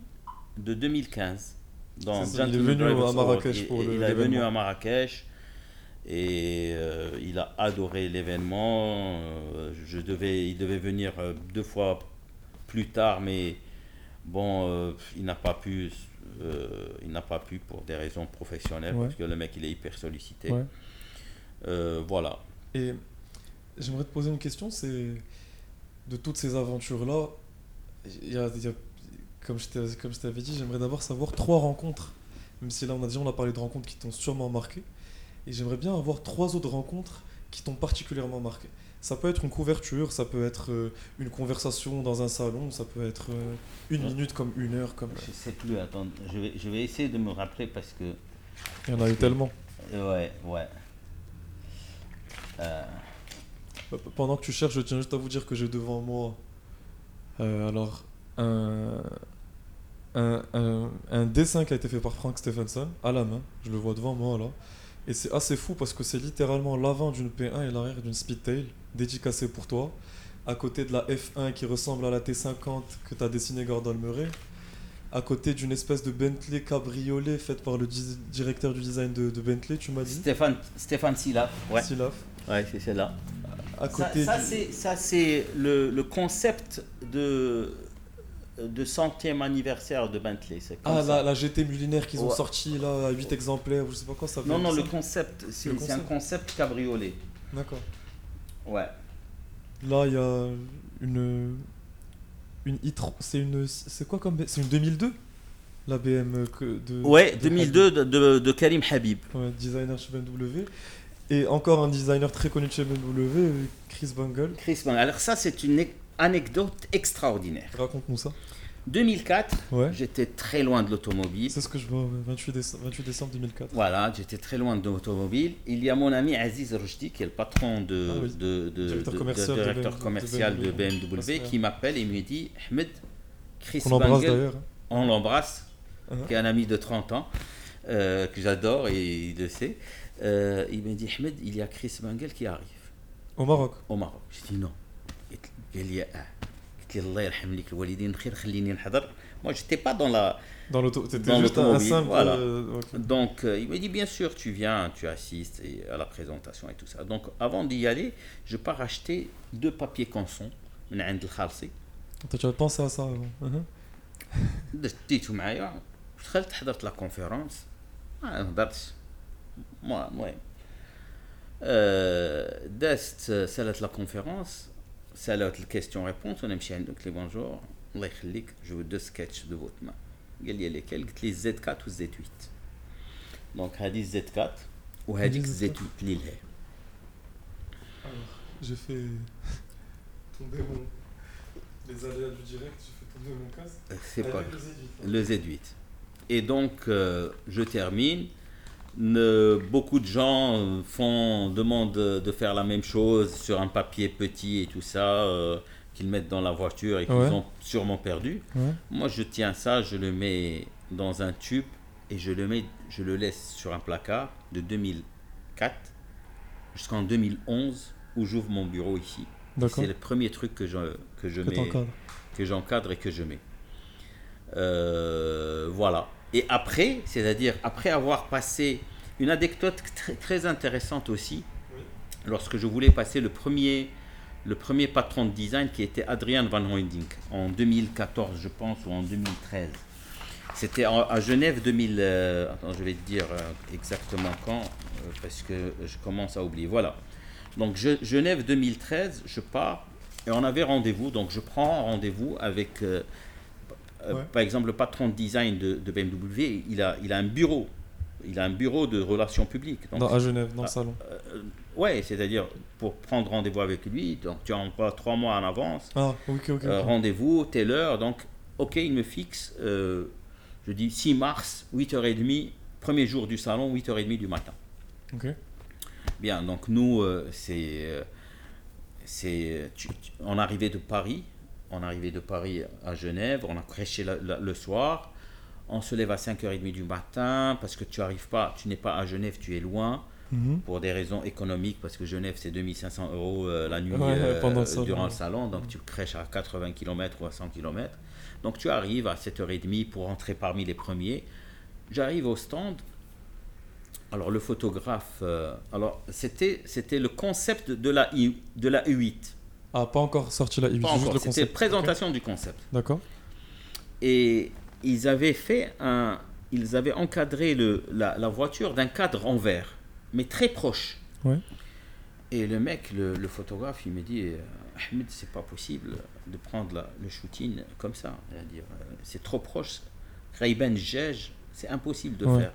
de 2015. Dans il est venu à Marrakech pour Il est venu à Marrakech et euh, il a adoré l'événement. Euh, je devais, il devait venir euh, deux fois plus tard, mais bon, il n'a pas pu. il n'a pas pu pour des raisons professionnelles parce que le mec il est hyper sollicité. voilà. Et j'aimerais te poser une question, c'est de toutes ces aventures là, il y a, comme je t'avais dit, j'aimerais d'abord savoir trois rencontres. Même si là on a dit on a parlé de rencontres qui t'ont sûrement marqué. Et j'aimerais bien avoir trois autres rencontres qui t'ont particulièrement marqué. Ça peut être une couverture, ça peut être euh, une conversation dans un salon, ça peut être euh, une minute comme une heure. comme. Je sais plus, attends, je vais, je vais essayer de me rappeler parce que. Il y en a eu tellement. Ouais, ouais. Euh. Pendant que tu cherches, je tiens juste à vous dire que j'ai devant moi. alors, un, un, un, dessin qui a été fait par Frank Stephenson à la main. Je le vois devant moi là. Et c'est assez fou parce que c'est littéralement l'avant d'une P1 et l'arrière d'une Speedtail, dédicacé pour toi, à côté de la F1 qui ressemble à la T50 que tu as dessiné Gordon Murray, à côté d'une espèce de Bentley cabriolet faite par le directeur du design de, Bentley, tu m'as dit? Stéphane, Stéphane Silaf. Ouais, Silaf. ouais c'est celle-là. À côté ça, c'est le, le concept de de centième anniversaire de Bentley. Ah, la, la, GT Mullinaire qu'ils ont sorti là, à 8 exemplaires, je sais pas quoi ça Non, non, le concept, c'est un concept cabriolet. D'accord. Ouais. Là, il y a une. Une C'est une. C'est quoi comme. C'est une 2002 La BM de. Ouais, 2002 de, de, Karim Habib. Ouais, designer chez BMW. Et encore un designer très connu de chez BMW, Chris Bungle. Chris Bungle. Alors, ça, c'est une anecdote extraordinaire. Raconte-nous ça. 2004, j'étais très loin de l'automobile. C'est ce que je vois, 28, décembre, 2004. Voilà, j'étais très loin de l'automobile. Il y a mon ami Aziz Rojdi, qui est le patron de, ah de, de, directeur commercial, de, BMW, qui m'appelle et me dit Ahmed, Chris On l'embrasse d'ailleurs. On l'embrasse, uh-huh. qui est un ami de 30 ans, euh, que j'adore et il le sait. Euh, il me dit Ahmed, il y a Chris Bangel qui arrive. Au Maroc Au Maroc. Je dis non. قال لي اه قلت له الله يرحم لك الوالدين خير خليني نحضر moi j'étais pas dans la dans l'automobile voilà euh, okay. donc euh, il m'a dit bien sûr tu viens tu assistes et, à la présentation et tout ça donc avant d'y aller je pars acheter deux papiers canson من عند الخالصي انت tu as pensé à ça avant ديتو معايا دخلت حضرت لا كونفيرونس ما هضرتش المهم دازت سالت لا كونفيرونس سالوت الكيستيون ريبونس وانا نمشي عندهم قلت لي بونجور الله يخليك جو دو سكتش دو فوت ما قال لي ليكال قلت لي زد 4 و زد 8 دونك هذه زد 4 وهذيك زد 8 اللي لها j'ai fait tomber mon les aléas du direct j'ai fait tomber mon casque c'est pas le Z8 et donc euh, je termine beaucoup de gens font, demandent de faire la même chose sur un papier petit et tout ça, euh, qu'ils mettent dans la voiture et qu'ils ont sûrement perdu. Moi, je tiens ça, je le mets dans un tube et je le, mets, je le laisse sur un placard de 2004 jusqu'en 2011 où j'ouvre mon bureau ici. C'est le premier truc que je, que je mets, que j'encadre et que je mets. Euh, voilà. Et après, c'est-à-dire après avoir passé Une anecdote très, intéressante aussi, lorsque je voulais passer le premier, le premier patron de design qui était Adrian Van Hoendink en 2014, je pense, ou en 2013. C'était à Genève 2000. Euh, attends, je vais te dire euh, exactement quand, euh, parce que je commence à oublier. Voilà. Donc Genève 2013, je pars et on avait rendez-vous. Donc je prends rendez-vous avec, par exemple, le patron de design de, BMW. Il a, il a un bureau. Il a un bureau de relations publiques. Donc, à Genève, dans le ah, salon. ouais, c'est-à-dire pour prendre rendez-vous avec lui, donc tu envoies trois mois en avance. Ah, ok, ok. rendez-vous, telle heure. Donc, ok, il me fixe je dis 6 mars, 8h30, premier jour du salon, 8h30 du matin. Ok. Bien, donc nous, euh, c'est. Euh, c'est on arrivait de Paris, on arrivait de Paris à Genève, on a crêché le soir, on se lève à 5h30 du matin parce que tu arrives pas, tu n'es pas à Genève, tu es loin. Mhm. Pour des raisons économiques, parce que Genève c'est 2500 euros euh, la nuit pendant durant le salon, donc tu crèches à 80 km ou à 100 km. Donc tu arrives à 7h30 pour entrer parmi les premiers. J'arrive au stand. Alors le photographe, euh, alors c'était c'était le concept de la I, de la U8. Ah, pas encore sorti la U8. C'était présentation du concept. D'accord. Et ils avaient fait un, ils avaient encadré le, la, la voiture d'un cadre en verre, mais très proche. Ouais. Et le mec, le, le photographe, il me dit, euh, Ahmed, c'est pas possible de prendre le shooting comme ça. Euh, c'est trop proche. Rayben Jej, c'est impossible de faire.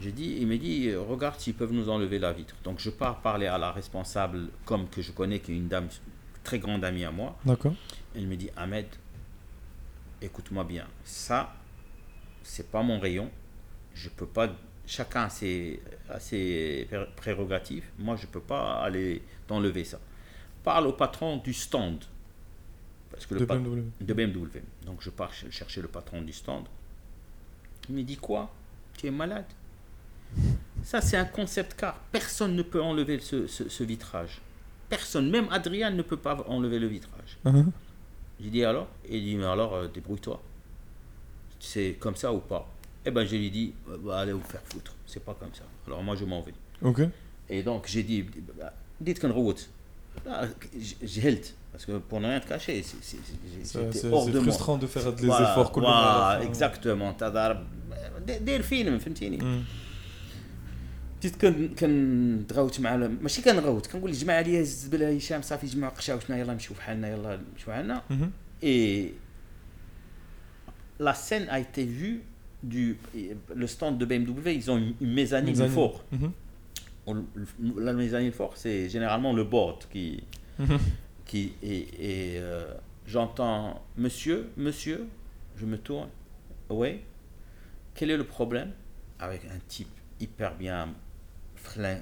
J'ai dit, il m'a dit, regarde s'ils peuvent nous enlever la vitre. Donc je pars parler à la responsable, comme que je connais, qui est une dame, très grande amie à moi. D'accord. Elle me dit, Ahmed, écoute-moi bien, ça, c'est pas mon rayon. Je peux pas. Chacun a ses, a ses prérogatives. Moi, je peux pas aller t'enlever ça parle au patron du stand. Parce que de, BMW. de BMW. Donc je pars chercher le patron du stand. Il me dit quoi? Tu es malade? Ça, c'est un concept car personne ne peut enlever ce, ce, vitrage. Personne, même Adrien ne peut pas enlever le vitrage. Uh. J'ai dit alors? Il dit Mais alors, euh, débrouille-toi. C'est comme ça ou pas? Eh ben, je lui ai dit euh, bah, Allez vous faire foutre. C'est pas comme ça. Alors, moi, je m'en vais. Ok. Et donc, j'ai dit Dites qu'un robot. Ah, j'ai held. Parce que pour ne rien te cacher, c'est frustrant de faire des voilà, efforts coloniaux. Voilà, exactement. Dès le film, Fentini. Mm بديت كنغوت مع ماشي كنغوت كنقول جمع عليا الزبله هشام صافي جمع قشاوشنا يلا نمشيو بحالنا يلا نمشيو بحالنا et la scène a été vue du le stand de BMW ils ont une mezzanine fort mm -hmm la mezzanine forte, c'est généralement le board qui. Mhm. qui et, euh, j'entends Monsieur, monsieur, je me tourne. Oui. Quel est le problème Avec un type hyper bien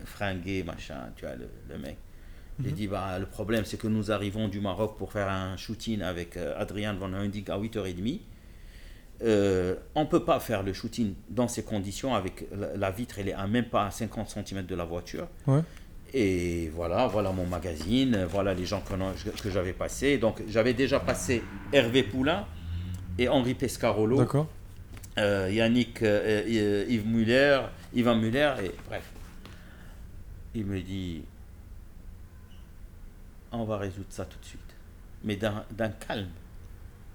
fringué, machin, tu vois, le, mec. J'ai dit, bah, le problème, c'est que nous arrivons du Maroc pour faire un shooting avec euh, Adrien Van Hundik à 8h30. Euh, on ne peut pas faire le shooting dans ces conditions avec la, vitre, elle est à même pas à 50 cm de la voiture. Et voilà, voilà mon magazine, voilà les gens que, que j'avais passés. Donc j'avais déjà passé Hervé Poulain et Henri Pescarolo. Euh, Yannick, euh, Yves Muller, Yvan Muller, et bref. Il me dit, on va résoudre ça tout de suite. Mais d'un calme.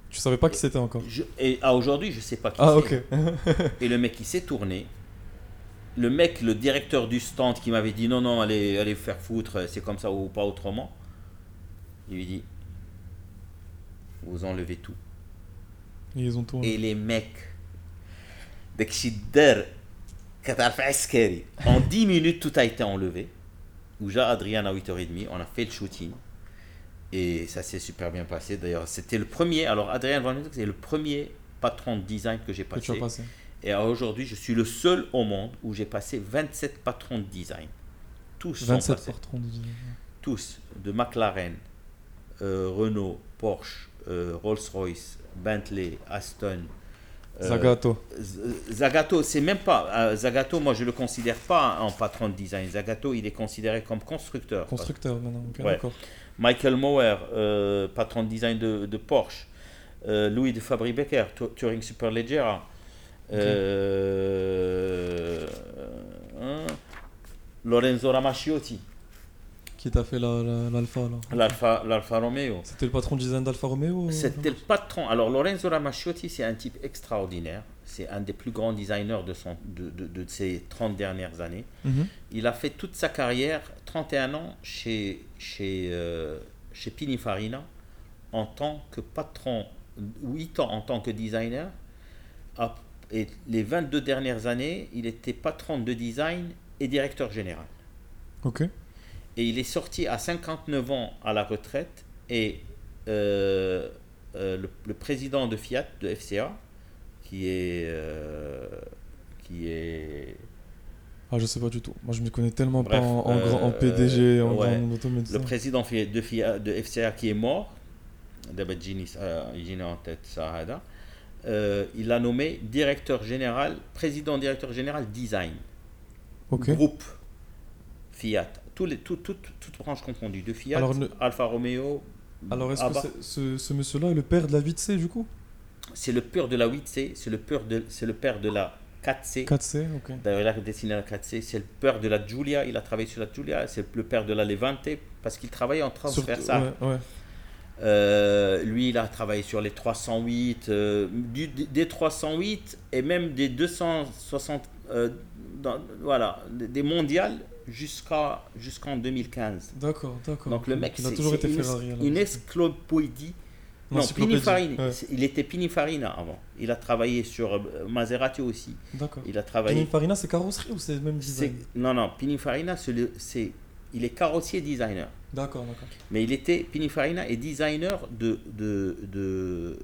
Tu savais pas qui c'était encore Et à aujourd'hui, je sais pas qui Ah, ok. (laughs) et le mec, il s'est tourné. Le mec, le directeur du stand qui m'avait dit non, non, allez, allez faire foutre, c'est comme ça ou pas autrement. Il lui dit Vous enlevez tout. Et ils ont Et les mecs, en 10 minutes, tout a été enlevé. Ouja Adrien à 8h30, on a fait le shooting. Et ça s'est super bien passé. D'ailleurs, c'était le premier. Alors, Adrien Van c'est le premier patron de design que j'ai passé. Et aujourd'hui, je suis le seul au monde où j'ai passé 27 patrons de design. Tous 27 patrons de design. Tous. De McLaren, euh, Renault, Porsche, euh, Rolls-Royce, Bentley, Aston. Euh, Zagato. Zagato, c'est même pas. Zagato, moi, je le considère pas en patron de design. Zagato, il est considéré comme constructeur. Constructeur, maintenant. d'accord. Michael Mower, euh, patron de design de, Porsche, euh, Louis de Fabry-Becker, Touring Superleggera, euh, Lorenzo Ramaciotti. Qui t'a fait l'Alfa L'Alfa L'Alfa Romeo. C'était le patron de design d'Alfa Romeo C'était le patron. Alors Lorenzo Ramaciotti, c'est un type extraordinaire. C'est un des plus grands designers de, son, de, de, de ces 30 dernières années. Mhm. Il a fait toute sa carrière, 31 ans, chez, chez, euh, chez Pininfarina, en tant que patron, 8 ans en tant que designer. Et les 22 dernières années, il était patron de design et directeur général. Ok. Et il est sorti à 59 ans à la retraite. Et euh, euh, le, le président de Fiat, de FCA, qui est. euh, qui est Ah, je sais pas du tout. Moi, je me connais tellement Bref, pas en, en grand- en PDG, en, ouais. le président de, FIA de FCA qui est mort, d'abord en tête, Sahada, euh, il l'a nommé directeur général, président directeur général design, Ok. groupe Fiat, tous les, tout, tout- toutes branches confondues, de Fiat, Alors, ne- Alfa Romeo. Alors, est-ce que ce, ce monsieur-là est le père de la 8C, du coup? C'est le père de la 8C, c'est le père de, c'est le père de la 4C. 4C, ok. D'ailleurs, il a dessiné la 4C. C'est le père de la Giulia. Il a travaillé sur la Giulia. C'est le père de la Levante parce qu'il travaillait en transversal. Ouais, ouais. Euh, lui, il a travaillé sur les 308, euh, du- des 308 et même des 260, euh, dans- voilà, des mondiales jusqu'à jusqu'en 2015. D'accord, d'accord. Donc le mec, il a c'est toujours été Ferrari. une encyclopédie. Non, Pininfarina. ouais. Il était Pininfarina avant. Il a travaillé sur euh, Maserati aussi. D'accord. Il a travaillé. Pininfarina, c'est carrosserie ou c'est même design? Non, non, Pininfarina, c'est, il est carrossier designer. D'accord, d'accord. Mais il était, Pininfarina est designer de, de, de,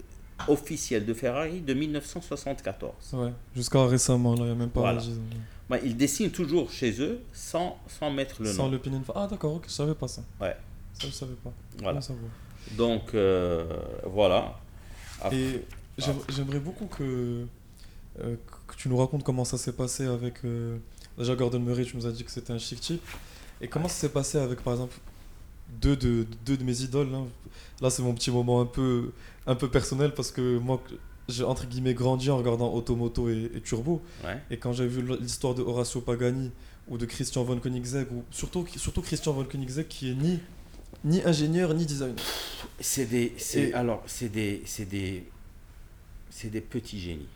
officiel de Ferrari de 1974. Ouais, jusqu'à récemment, là, il n'y a même pas Voilà. dix ans. Ouais, il dessine toujours chez eux sans, sans mettre le Sans nom. le Pininfarina. Ah, d'accord, ok, je savais pas ça. Ouais. Ça, je savais pas. Voilà. Donc, euh, voilà. Après- Et j'aime- j'aimerais beaucoup que, euh, que tu nous racontes comment ça s'est passé avec. euh, déjà, Gordon Murray, tu nous as dit que c'était un chic type. Et comment ça s'est passé avec, par exemple, deux de, deux de mes idoles hein. Là, c'est mon petit moment un peu, un peu personnel parce que moi, j'ai entre guillemets grandi en regardant Automoto et, et Turbo. Ouais. Et quand j'ai vu l'histoire de Horacio Pagani ou de Christian von Koenigsegg, ou surtout, surtout Christian von Koenigsegg qui est ni, ni ingénieur ni designer. C'est des, Et- alors, c'est des, c'est des, c'est des petits génies.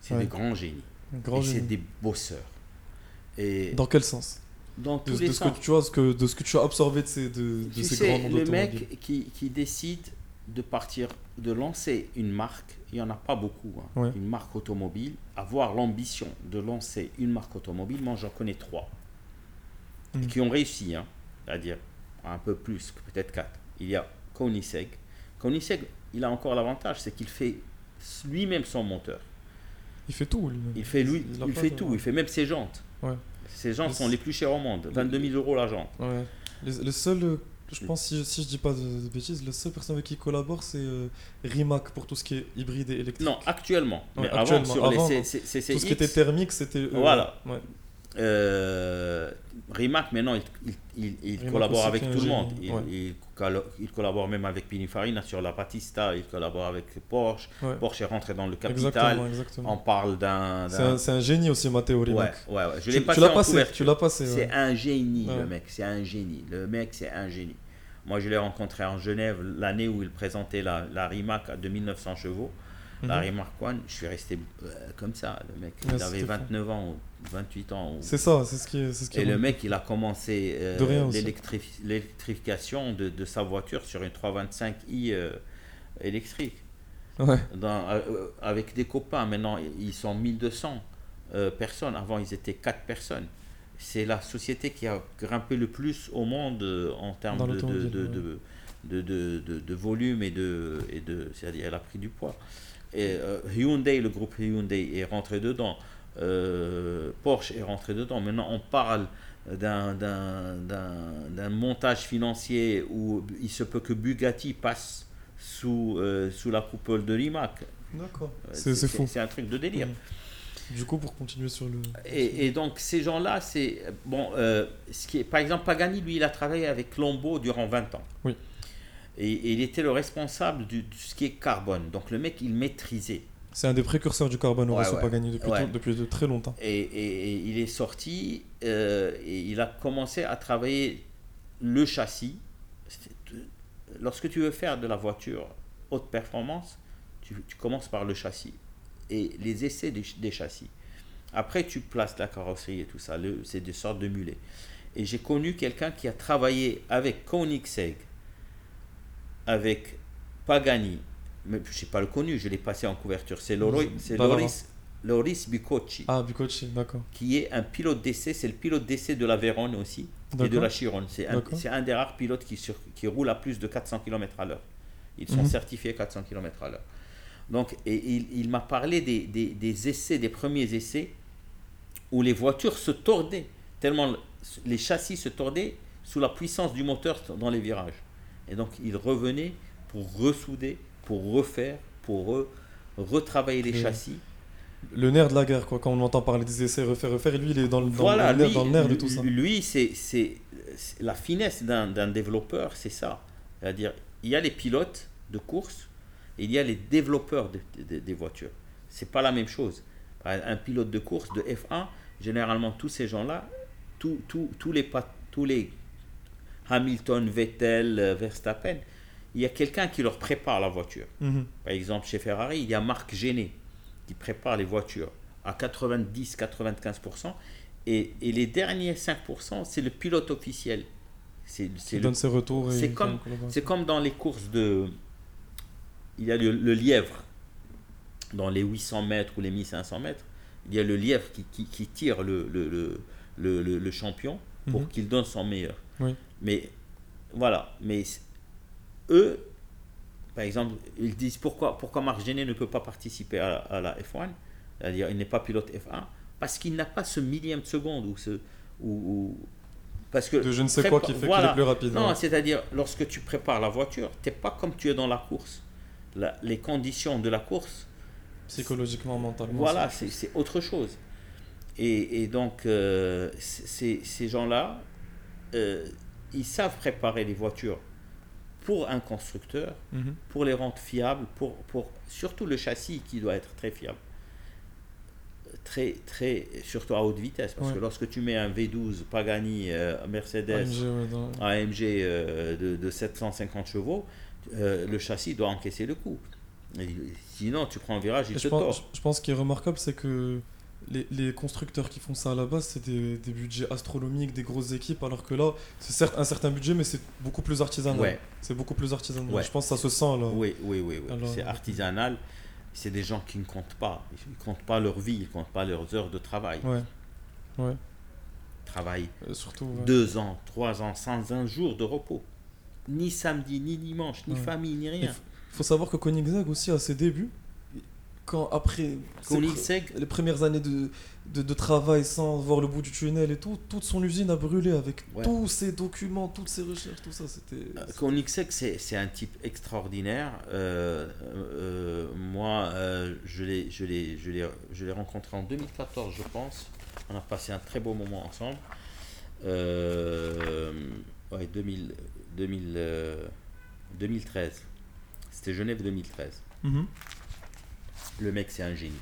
C'est Ouais. des grands génies. Grand et c'est des bosseurs. Et Dans quel sens? dans de, les de ce que tu vois, ce que, de ce que tu as absorbé de ces, de, de ces sais, grands noms le mec qui, qui décide de partir, de lancer une marque, il n'y en a pas beaucoup, hein, une marque automobile, avoir l'ambition de lancer une marque automobile, moi j'en connais trois, et Mm. qui ont réussi, hein, c'est-à-dire un peu plus que peut-être quatre. Il y a Koenigsegg. Koenigsegg, il a encore l'avantage, c'est qu'il fait lui-même son moteur. Il fait tout, lui. Il fait, lui, il fait tout, il fait même ses jantes. Ouais. Ses jantes Le- sont les plus chères au monde, 22 000 euros la jante. Ouais. Le, le seul, je pense, si, si je dis pas de, bêtises, le seul personne avec qui il collabore, c'est euh, Rimac pour tout ce qui est hybride et électrique. Non, actuellement. Ouais, mais actuellement. avant, sur Avant, les C- C- tout ce qui était thermique, c'était. eux. Voilà. Ouais. Rimac, maintenant, il, il- il- Rimac collabore avec tout le monde. Il, ouais. il collabore même avec Pininfarina sur la Batista, il collabore avec Porsche. Ouais. Porsche est rentré dans le capital. Exactement, exactement. On parle d'un. C'est un, génie aussi, Matteo Rimac. ouais, ouais. Je Tu, l'ai passé tu l'as passé. C'est un génie, le mec. C'est un génie. Le mec, c'est un génie. Moi, je l'ai rencontré en Genève l'année où il présentait la, la Rimac de 1900 chevaux. La Mhm. Rimac One, je suis resté euh, comme ça. Le mec, Ouais, il avait c'était 29 ans ou 28 ans. ou- C'est ça, c'est ce qui est. ce qui Et est le bon. mec, il a commencé euh, l'électrification de, de sa voiture sur une 325i euh, électrique. Ouais. Dans- avec des copains, maintenant, ils sont 1200 euh, personnes. Avant, ils étaient 4 personnes. C'est la société qui a grimpé le plus au monde en termes de, de, ouais. de, de, de- de- de volume et de, et de c'est-à-dire elle a pris du poids. Et euh, Hyundai, le groupe Hyundai est rentré dedans. Euh, Porsche est rentré dedans. Maintenant, on parle d'un, d'un, d'un- d'un montage financier où il se peut que Bugatti passe sous, euh, sous la coupole de Rimac. D'accord. C'est c'est fou. C'est un truc de délire. Mm. Du coup, pour continuer sur le. Et, et donc, ces gens-là, c'est. Bon, euh, ce qui est, par exemple, Pagani, lui, il a travaillé avec Lombo durant 20 ans. Oui. Et, et il était le responsable du- de ce qui est carbone. Donc, le mec, il maîtrisait C'est un des précurseurs du carbone, ouais, pas gagné depuis, depuis de très longtemps. Et, il est sorti euh, et il a commencé à travailler le châssis. Lorsque tu veux faire de la voiture haute performance, tu, commences par le châssis et les essais des, châssis. Après, tu places la carrosserie et tout ça. C'est des sortes de mulets. Et j'ai connu quelqu'un qui a travaillé avec Koenigsegg, avec Pagani, mais je n'ai pas le connu, je l'ai passé en couverture. C'est Loris, Loris Bicocci. Ah, Bicocci, d'accord. Qui est un pilote d'essai, c'est le pilote d'essai de la Vérone aussi, et de la Chiron. C'est un, un, des rares pilotes qui, sur, qui roule à plus de 400 km à l'heure. Ils sont mhm. certifiés 400 km à l'heure. Donc, et il, il m'a parlé des, des, des, essais, des premiers essais, où les voitures se tordaient, tellement les châssis se tordaient sous la puissance du moteur dans les virages. Et donc, il revenait pour ressouder pour refaire, pour retravailler les châssis. Le nerf de la guerre, quoi, quand on entend parler des essais, refaire, refaire, lui, il est dans, le, dans, le, nerf, dans le nerf de tout ça. Lui, c'est la finesse d'un développeur, c'est ça. C'est-à-dire, il y a les pilotes de course et il y a les développeurs des voitures. C'est pas la même chose. Un pilote de course de F1, généralement, tous ces gens-là, tous, tous, tous, les, tous les Hamilton, Vettel, euh, Verstappen, il y a quelqu'un qui leur prépare la voiture. Mhm. Par exemple, chez Ferrari, il y a Marc Géné qui prépare les voitures à 90-95%. Et, et, les derniers 5%, c'est le pilote officiel. C'est, donne ses retours. C'est comme, c'est comme dans les courses de. Il y a le, lièvre. Dans les 800 mètres ou les 1500 mètres, il y a le lièvre qui, qui, tire le, le, le, le champion pour mhm. qu'il donne son meilleur. Oui. Mais voilà. Mais eux, par exemple, ils disent pourquoi, pourquoi Marc Genet ne peut pas participer à, la F1, c'est-à-dire il n'est pas pilote F1, parce qu'il n'a pas ce millième de seconde ou ce. Ou, parce que de je ne sais quoi qui fait qu'il est plus rapide. Non, c'est-à-dire lorsque tu prépares la voiture, tu n'es pas comme tu es dans la course. les conditions de la course. Psychologiquement, mentalement. Voilà, c'est autre chose. Et, donc, euh, ces gens-là, euh, ils savent préparer les voitures pour un constructeur, mhm. pour les rendre fiables, pour, pour surtout le châssis qui doit être très fiable. Très, très, surtout à haute vitesse, parce que lorsque tu mets un V12 Pagani euh, Mercedes AMG, euh, de, 750 chevaux, euh, le châssis doit encaisser le coup. sinon, tu prends un virage, il te tord. Je pense qu'il est remarquable, c'est que les, constructeurs qui font ça à la base, c'est des, budgets astronomiques, des grosses équipes, alors que là, c'est certes un certain budget, mais c'est beaucoup plus artisanal. C'est beaucoup plus artisanal. Je pense que ça se sent là. Oui, oui, oui. C'est artisanal. C'est des gens qui ne comptent pas. Ils ne comptent pas leur vie, ils ne comptent pas leurs heures de travail. Ouais. Ouais. Travail. Euh, surtout. Deux ans, trois ans, sans un jour de repos. Ni samedi, ni dimanche, ni famille, ni rien. Il faut savoir que Koenigsegg aussi, à ses débuts, quand après les premières années de, de, travail sans voir le bout du tunnel et tout, toute son usine a brûlé avec tous ses documents, toutes ses recherches, tout ça. C'était. Euh, Koenigsegg, c'est un type extraordinaire. Euh, euh, moi, je l'ai rencontré en 2014, je pense. On a passé un très beau moment ensemble. ouais, 2000, 2013. C'était Genève 2013. Le mec, c'est un génie.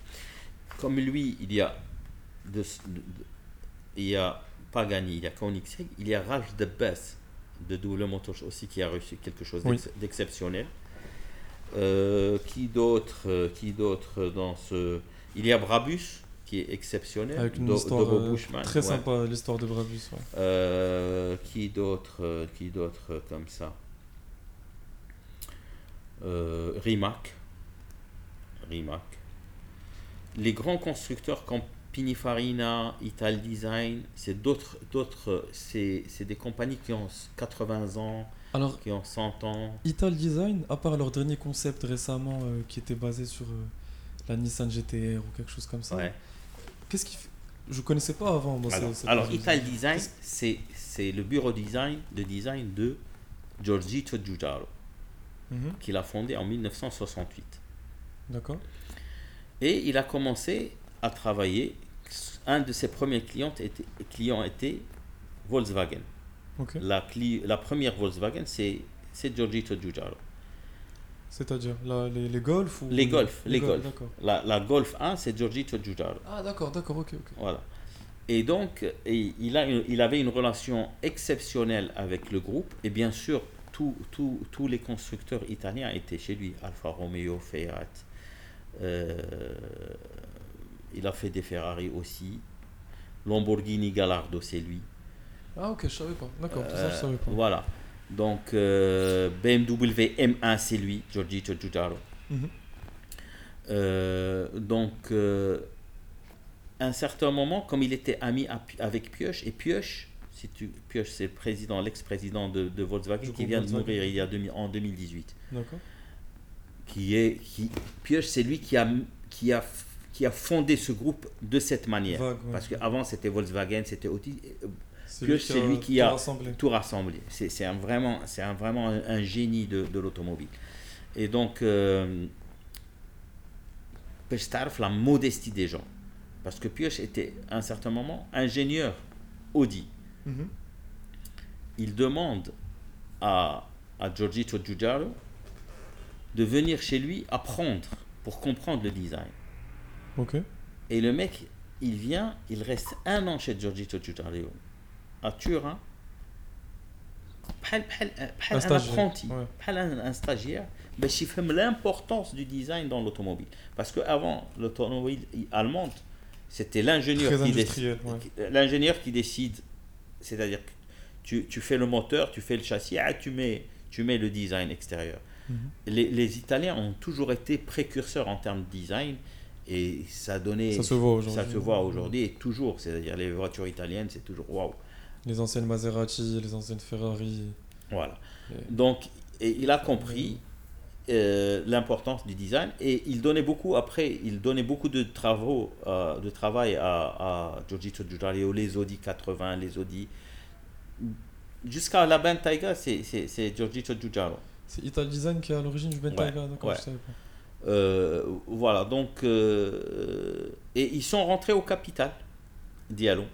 Comme lui, il y a, de, il y a Pagani, il y a Koenigsegg, il y a Raj Debbes de Double Motors aussi qui a reçu quelque chose d'exceptionnel. Euh, qui d'autre euh, Qui d'autre dans ce Il y a Brabus qui est exceptionnel. Avec une histoire euh, très sympa, l'histoire de Brabus. qui d'autre Qui d'autre comme ça? Rimac Rimac. Les grands constructeurs comme Pininfarina, Ital Design, c'est d'autres, d'autres, c'est, des compagnies qui ont 80 ans, Alors, qui ont 100 ans. Ital Design, à part leur dernier concept récemment euh, qui était basé sur euh, la Nissan GTR ou quelque chose comme ça, qu'est-ce qui fait Je connaissais pas avant. alors, Ital Design, c'est, c'est le bureau design, de design de Giorgito Giugiaro, mhm. qu'il a fondé en 1968. D'accord. Et il a commencé à travailler. Un de ses premiers clients était, clients était Volkswagen. La, la première Volkswagen, c'est Giorgito Giugiaro. C'est-à-dire les, les Golf ou... Les Golf, les, Golf. La, la, Golf 1, c'est Giorgito Giugiaro. Ah d'accord, d'accord, ok, ok. Voilà. Et donc, il, a il avait une relation exceptionnelle avec le groupe. Et bien sûr, tous les constructeurs italiens étaient chez lui. Alfa Romeo, Fiat. Euh, il a fait des Ferrari aussi. Lamborghini Gallardo, c'est lui. Ah ok, je savais pas. D'accord, ça je savais pas. Voilà. Donc euh, BMW M1, c'est lui, Giorgito Giugiaro. Mhm. Euh, donc, euh, à un certain moment, comme il était ami avec Pioche, et Pioche, si tu, Pioche c'est le président, l'ex-président de, Volkswagen, qui vient de mourir il y a en 2018. D'accord. Qui est, qui, Pioche, c'est lui qui a, qui a qui a fondé ce groupe de cette manière. Parce qu'avant, c'était Volkswagen, c'était Audi. C'est c'est lui qui a tout rassemblé. C'est un vraiment, c'est un, vraiment un, génie de, de l'automobile. Et donc, euh, la modestie des gens. Parce que Pioche était à un certain moment ingénieur Audi. Mhm. Il demande à, à Giorgito Giugiaro de venir chez lui apprendre pour comprendre le design. Ok. Et le mec, il vient, il reste un an chez Giorgito Giugiaro à Turin, un apprenti, un stagiaire, ben, fait l'importance du design dans l'automobile. Parce qu'avant, l'automobile allemande, c'était l'ingénieur qui, décide, l'ingénieur qui décide. C'est-à-dire que tu, tu, fais le moteur, tu fais le châssis, ah, tu, mets, tu mets le design extérieur. Mhm. les, les, Italiens ont toujours été précurseurs en termes de design et ça donné. Ça se voit aujourd'hui. Ça se voit aujourd'hui et toujours. C'est-à-dire les voitures italiennes, c'est toujours waouh. Les anciennes Maserati, les anciennes Ferrari. Voilà. Donc, et il a compris euh, l'importance du design et il donnait beaucoup, après, il donnait beaucoup de travaux, euh, de travail à, à Giorgito Giugiaro, les Audi 80, les Audi. Jusqu'à la Bentayga, c'est Giorgito Giugiaro. C'est Ital Design qui est à l'origine du Bentayga, ouais, d'accord, euh, voilà, donc. et ils sont rentrés au capital, Diallo.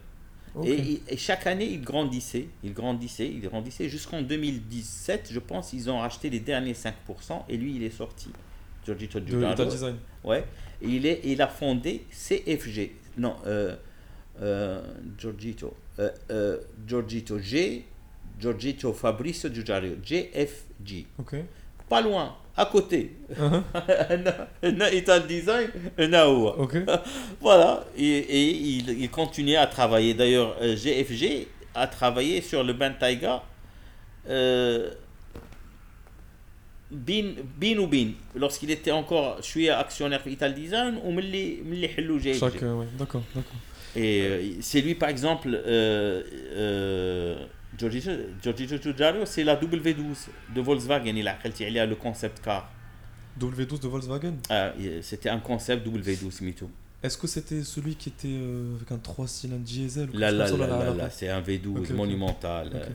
Et, chaque année, il grandissait, il grandissait, il grandissait. Jusqu'en 2017, je pense, ils ont racheté les derniers 5%, et lui, il est sorti. Giorgito Giugiaro. Design. Ouais. Et il, est, il a fondé CFG. Non, euh, euh, Giorgito. Euh, euh, Giorgito G. Giorgito Fabrizio Giugiaro. GFG. Ok. Pas loin à côté. (laughs) Uh -huh. Design, (laughs) voilà. Et, et il, il, continuait à travailler. D'ailleurs, GFG euh, a travaillé sur le Bentayga. Euh, bin, bin ou bin, lorsqu'il était encore, je suis actionnaire Ital Design, ou GFG. Chaque, euh, d'accord, d'accord. Et euh, c'est lui, par exemple, euh, Giorgio Giugiaro, c'est la W12 de Volkswagen. Il a, il a le concept car. W12 de Volkswagen? Ah, C'était un concept W12 Mito. Est-ce que c'était celui qui était euh, avec un 3 cylindres diesel Là, là, là, là, là, c'est un V12 monumental. Euh,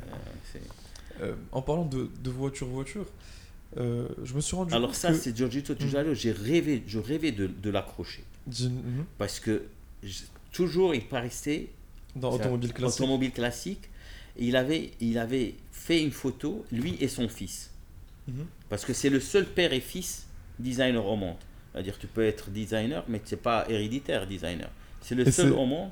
euh, en parlant de, de voiture, voiture, je me suis rendu Alors, ça, c'est Giorgio Giugiaro. J'ai rêvé, je rêvais de, de l'accrocher. Mhm. Parce que toujours, il paraissait. Dans automobile classique. Automobile classique il avait, il avait fait une photo, lui et son fils. Mhm. Parce que c'est le seul père et fils designer au monde. C'est-à-dire tu peux être designer, mais n'es pas héréditaire designer. C'est le seul au monde,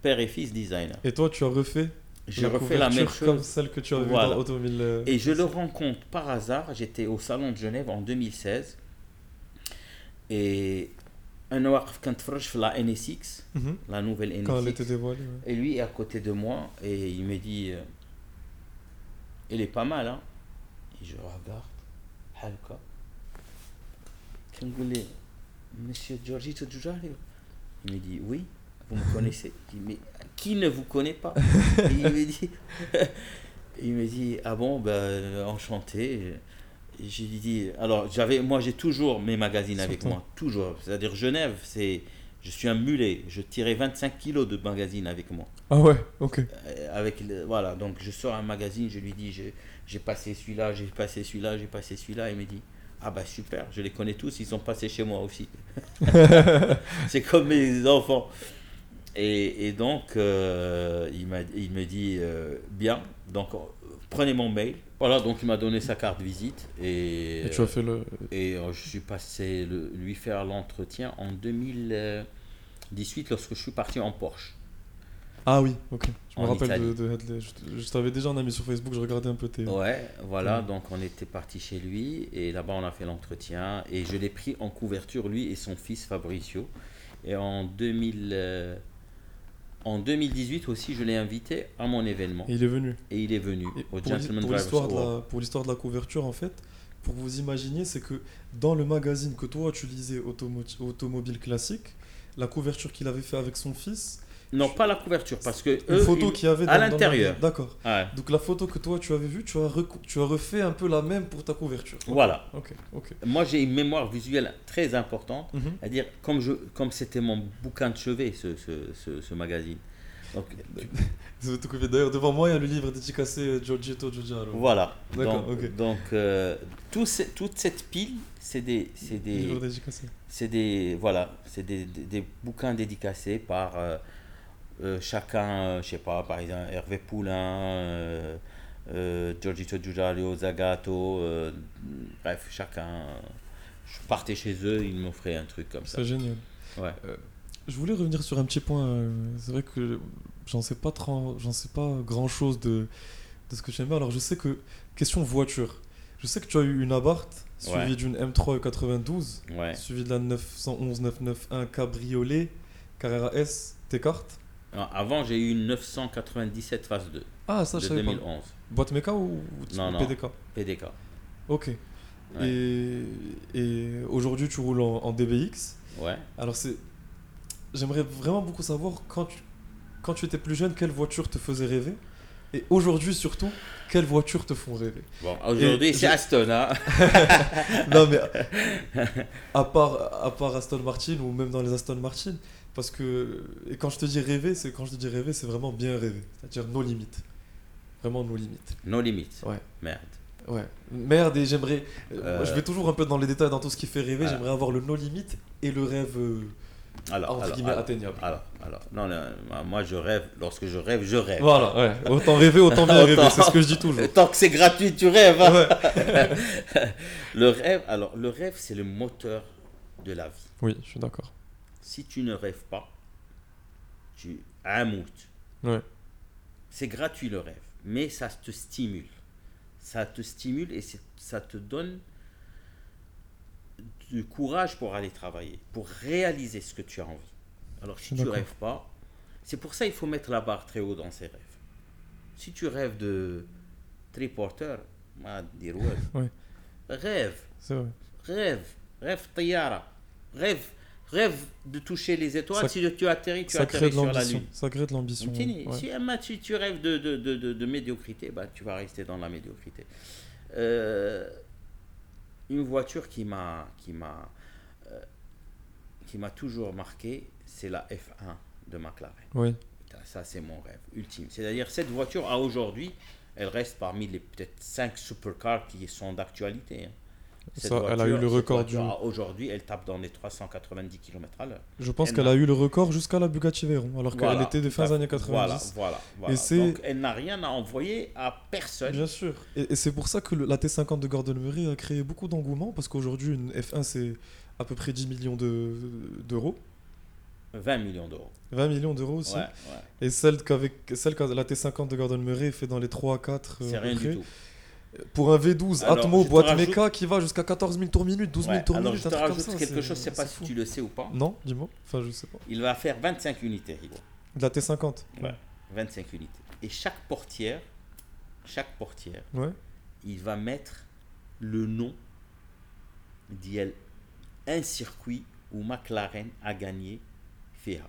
père et fils designer. Et toi, tu as refait J'ai refait la même chose. Comme celle que tu as voilà. dans Automobile. Euh, et je le rencontre par hasard. J'étais au Salon de Genève en 2016. Et un hour quand je la NSX, la nouvelle NSX. Et lui est à côté de moi et il me dit euh, Il est pas mal, hein. Et je regarde, Halka. Quand Monsieur Giorgito Giugiari Il me dit Oui, vous me connaissez Je dis Mais qui ne vous connaît pas? (laughs) Il me dit. (laughs) il me dit, ah bon, ben, enchanté j'ai dit, alors j'avais, moi j'ai toujours mes magazines avec moi, toujours. C'est-à-dire Genève, c'est, je suis un mulet, je tirais 25 kilos de magazines avec moi. Ah ouais, ok. Euh, avec, voilà, donc je sors un magazine, je lui dis, j'ai passé celui-là, j'ai passé celui-là, j'ai passé celui-là, il me dit, ah bah super, je les connais tous, ils sont passés chez moi aussi. (laughs) c'est comme mes enfants. Et, et donc, euh, il, il me dit, euh, bien, donc prenez mon mail. Voilà, donc il m'a donné sa carte visite. Et, et tu as fait le. Et je suis passé le, lui faire l'entretien en 2018 lorsque je suis parti en Porsche. Ah oui, ok. Je me rappelle de, de, Je, t'avais déjà un ami sur Facebook, je regardais un peu tes. Ouais, voilà, donc on était parti chez lui et là-bas on a fait l'entretien et je l'ai pris en couverture, lui et son fils Fabricio. Et en 2000. En 2018 aussi, je l'ai invité à mon événement. Et il est venu. Et il est venu au Gentleman pour l'histoire de, la, pour l'histoire de la couverture, en fait, pour vous imaginer, c'est que dans le magazine que toi tu lisais, Automobile Classique, la couverture qu'il avait fait avec son fils, non, pas la couverture, parce que. Une photo qu'il y avait à l'intérieur. D'accord. Donc la photo que toi tu avais vue, tu as, tu as refait un peu la même pour ta couverture. Voilà. Ok, ok. Moi j'ai une mémoire visuelle très importante, mhm. à dire comme je, comme c'était mon bouquin de chevet, ce, ce, ce, magazine. Donc, (laughs) D'ailleurs, devant moi, il y a le livre dédicacé Giorgito Giugiaro. Voilà. Donc, donc euh, tout toute cette pile, c'est des, c'est des, c'est des, voilà, c'est des, des, bouquins dédicacés par euh, euh, chacun, euh, je sais pas, par exemple Hervé Poulain, euh, Giorgito Giugiaro, Zagato, bref, chacun. je partais chez eux, ils m'offraient un truc comme ça. C'est génial. Ouais. je voulais revenir sur un petit point. C'est vrai que j'en sais pas j'en sais pas grand chose de, de ce que j'aime. Alors je sais que question voiture. Je sais que tu as eu une Abarth suivie d'une M3 92, ouais. suivie de la 911 991 Cabriolet Carrera S. Tes avant, j'ai eu une 997 phase 2. Ah, ça, de 2011. Boîte méca ou, non, non, PDK PDK. Ok. Et, et aujourd'hui, tu roules en, DBX. Ouais. Alors, c'est. J'aimerais vraiment beaucoup savoir, quand tu, quand tu étais plus jeune, quelle voiture te faisait rêver? Et aujourd'hui, surtout, quelles voitures te font rêver? Bon, aujourd'hui, c'est Aston. Hein (laughs) non, mais (laughs) à part, à part Aston Martin ou même dans les Aston Martin, parce que, et quand je te dis rêver, c'est quand je te dis rêver, c'est vraiment bien rêver. C'est-à-dire nos limites. Vraiment nos limites. Nos limites. Ouais. Merde. Ouais. Merde, et j'aimerais. Euh, je vais toujours un peu dans les détails dans tout ce qui fait rêver. J'aimerais avoir le no limites et le rêve. Euh, alors, entre guillemets, atteignable. Alors, alors, non, non, moi je rêve, lorsque je rêve, je rêve. Voilà, ouais. Autant rêver, (laughs) autant bien rêver, c'est ce que je dis toujours. (laughs) Tant que c'est gratuit, tu rêves. Hein. (laughs) le rêve, alors, le rêve, c'est le moteur de la vie. Oui, je suis d'accord si tu ne rêves pas, tu amoutes. Ouais. C'est gratuit le rêve, mais ça te stimule. Ça te stimule et ça te donne du courage pour aller travailler, pour réaliser ce que tu as envie. Alors si tu ne rêves pas, c'est pour ça qu'il faut mettre la barre très haut dans ses rêves. Si tu rêves de triporteur, ouais. rêve, rêve, rêve tayara, rêve rêve de toucher les étoiles. si tu atterris, tu atterris sur la Lune. Ça crée de l'ambition. Si, tu rêves de, de, de, de, médiocrité, bah, tu vas rester dans la médiocrité. Euh, une voiture qui m'a qui m'a euh, qui m'a toujours marqué, c'est la F1 de McLaren. Oui. Ça, c'est mon rêve ultime. C'est-à-dire, cette voiture, à aujourd'hui, elle reste parmi les peut-être 5 supercars qui sont d'actualité. Hein elle a eu le record du. Aujourd'hui, elle tape dans les 390 km à l'heure. Je pense qu'elle a eu le record jusqu'à la Bugatti Veyron, alors qu'elle était de fin des années 90. Voilà, voilà. Et Donc, elle n'a rien à envoyer à personne. Bien sûr. Et, c'est pour ça que la T50 de Gordon Murray a créé beaucoup d'engouement, parce qu'aujourd'hui, une F1, c'est à peu près 10 millions d'euros. 20 millions d'euros. 20 millions d'euros aussi. Et celle qu'avec celle que la T50 de Gordon Murray fait dans les 3 à 4. C'est rien du tout. Pour un V12 Atmo boîte méca qui va jusqu'à 14 000 tours minute, 12 000 tours alors minute. Je te rajoute quelque chose, je sais pas si tu le sais ou pas. Non, dis-moi. Enfin, je sais pas. Il va faire 25 unités, De la T50 Ouais, 25 unités. Et chaque portière, chaque portière, ouais. il va mettre le nom d'un circuit où McLaren a gagné FIA.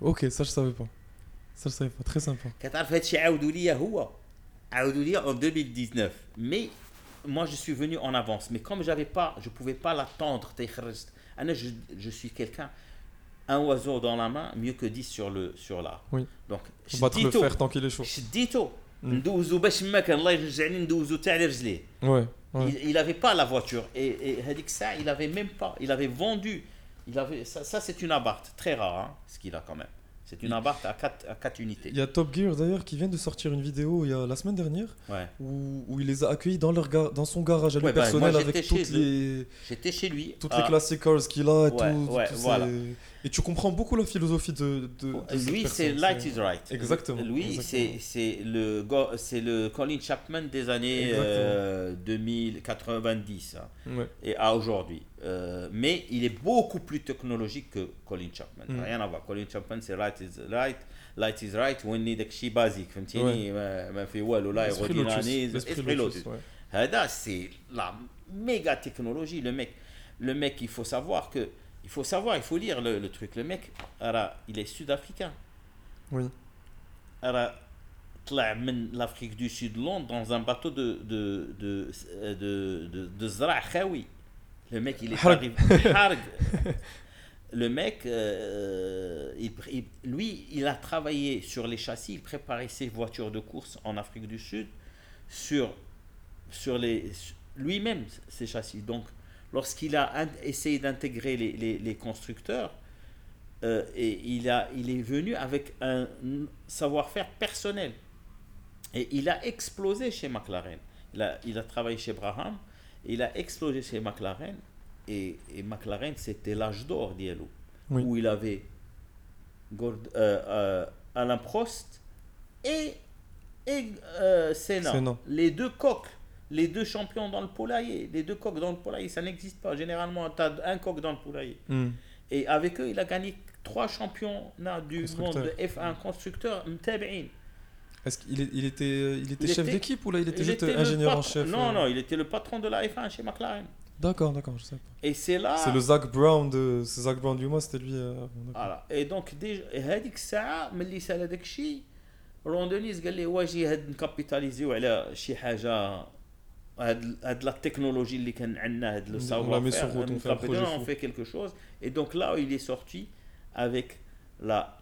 Ok, ça je savais pas. Ça je savais pas, très sympa en 2019. Mais moi, je suis venu en avance. Mais comme j'avais pas, je pouvais pas l'attendre, ah je, je suis quelqu'un, un oiseau dans la main, mieux que 10 sur le sur. Oui. Donc, je dis le faire tant qu'il est chaud. Je dis tout. Mm. Il n'avait pas la voiture et, et ça il avait même pas il avait vendu il avait ça, c'est une abarthe très rare hein, ce qu'il a quand même c'est une abarque à 4 à quatre unités. Il y a Top Gear d'ailleurs qui vient de sortir une vidéo il y a la semaine dernière où, où, il les a accueillis dans, leur dans son garage à lui bah, personnel avec toutes les. J'étais chez lui. Toutes les classic cars qu'il a et tout. Et tu comprends beaucoup la philosophie de. de, lui, c'est Light is Right. Exactement. Lui, c'est le, le Colin Chapman des années 2090 euh, hein, et à aujourd'hui. Euh, mais il est beaucoup plus technologique que Colin Chapman. Mm. Rien à voir. Colin Chapman, c'est Light is Right. Light is right واني داك الشيء بازيك فهمتيني ما, ما في والو لا يغودي راني اسبري لوتس هذا سي لا méga technologie le mec le mec il faut savoir que il faut savoir, il faut lire le, le truc. Le mec, il est sud-africain. Oui. من l'Afrique du Sud Londres dans un bateau de de de de de, de Zra Khawi. Le mec, il est arrivé. (laughs) le mec, euh, il, il, lui, il a travaillé sur les châssis, il préparait ses voitures de course en Afrique du Sud sur, sur les lui-même ses châssis. Donc, lorsqu'il a essayé d'intégrer les, les, constructeurs, euh, et il, a, il est venu avec un savoir-faire personnel. Et il a explosé chez McLaren. Il a, il a travaillé chez Braham, il a explosé chez McLaren. Et, et McLaren, c'était l'âge d'or d'Yellow, où il avait Gord, euh, euh, Alain Prost et, et Senna, les deux coqs les deux champions dans le poulailler, les deux coqs dans le poulailler, ça n'existe pas. Généralement, tu as un coq dans le poulailler. Hmm. Et avec eux, il a gagné trois championnats du monde de F1 constructeur Est-ce qu'il il était, il était chef d'équipe ou là il était juste ingénieur en chef Non, euh non, il était le patron de la F1 chez McLaren. D'accord, d'accord, je sais pas. Et c'est là. C'est le Zach Brown de. C'est Zach Brown du mois, c'était lui. Euh, voilà. Et donc, déjà, هذيك الساعة ملي سال هذاك الشيء روندونيز قال لي واجي هاد نكابيتاليزيو على شي حاجة هاد la technologie اللي كان عندنا هاد le savoir-faire on fait quelque chose et donc là il est sorti avec la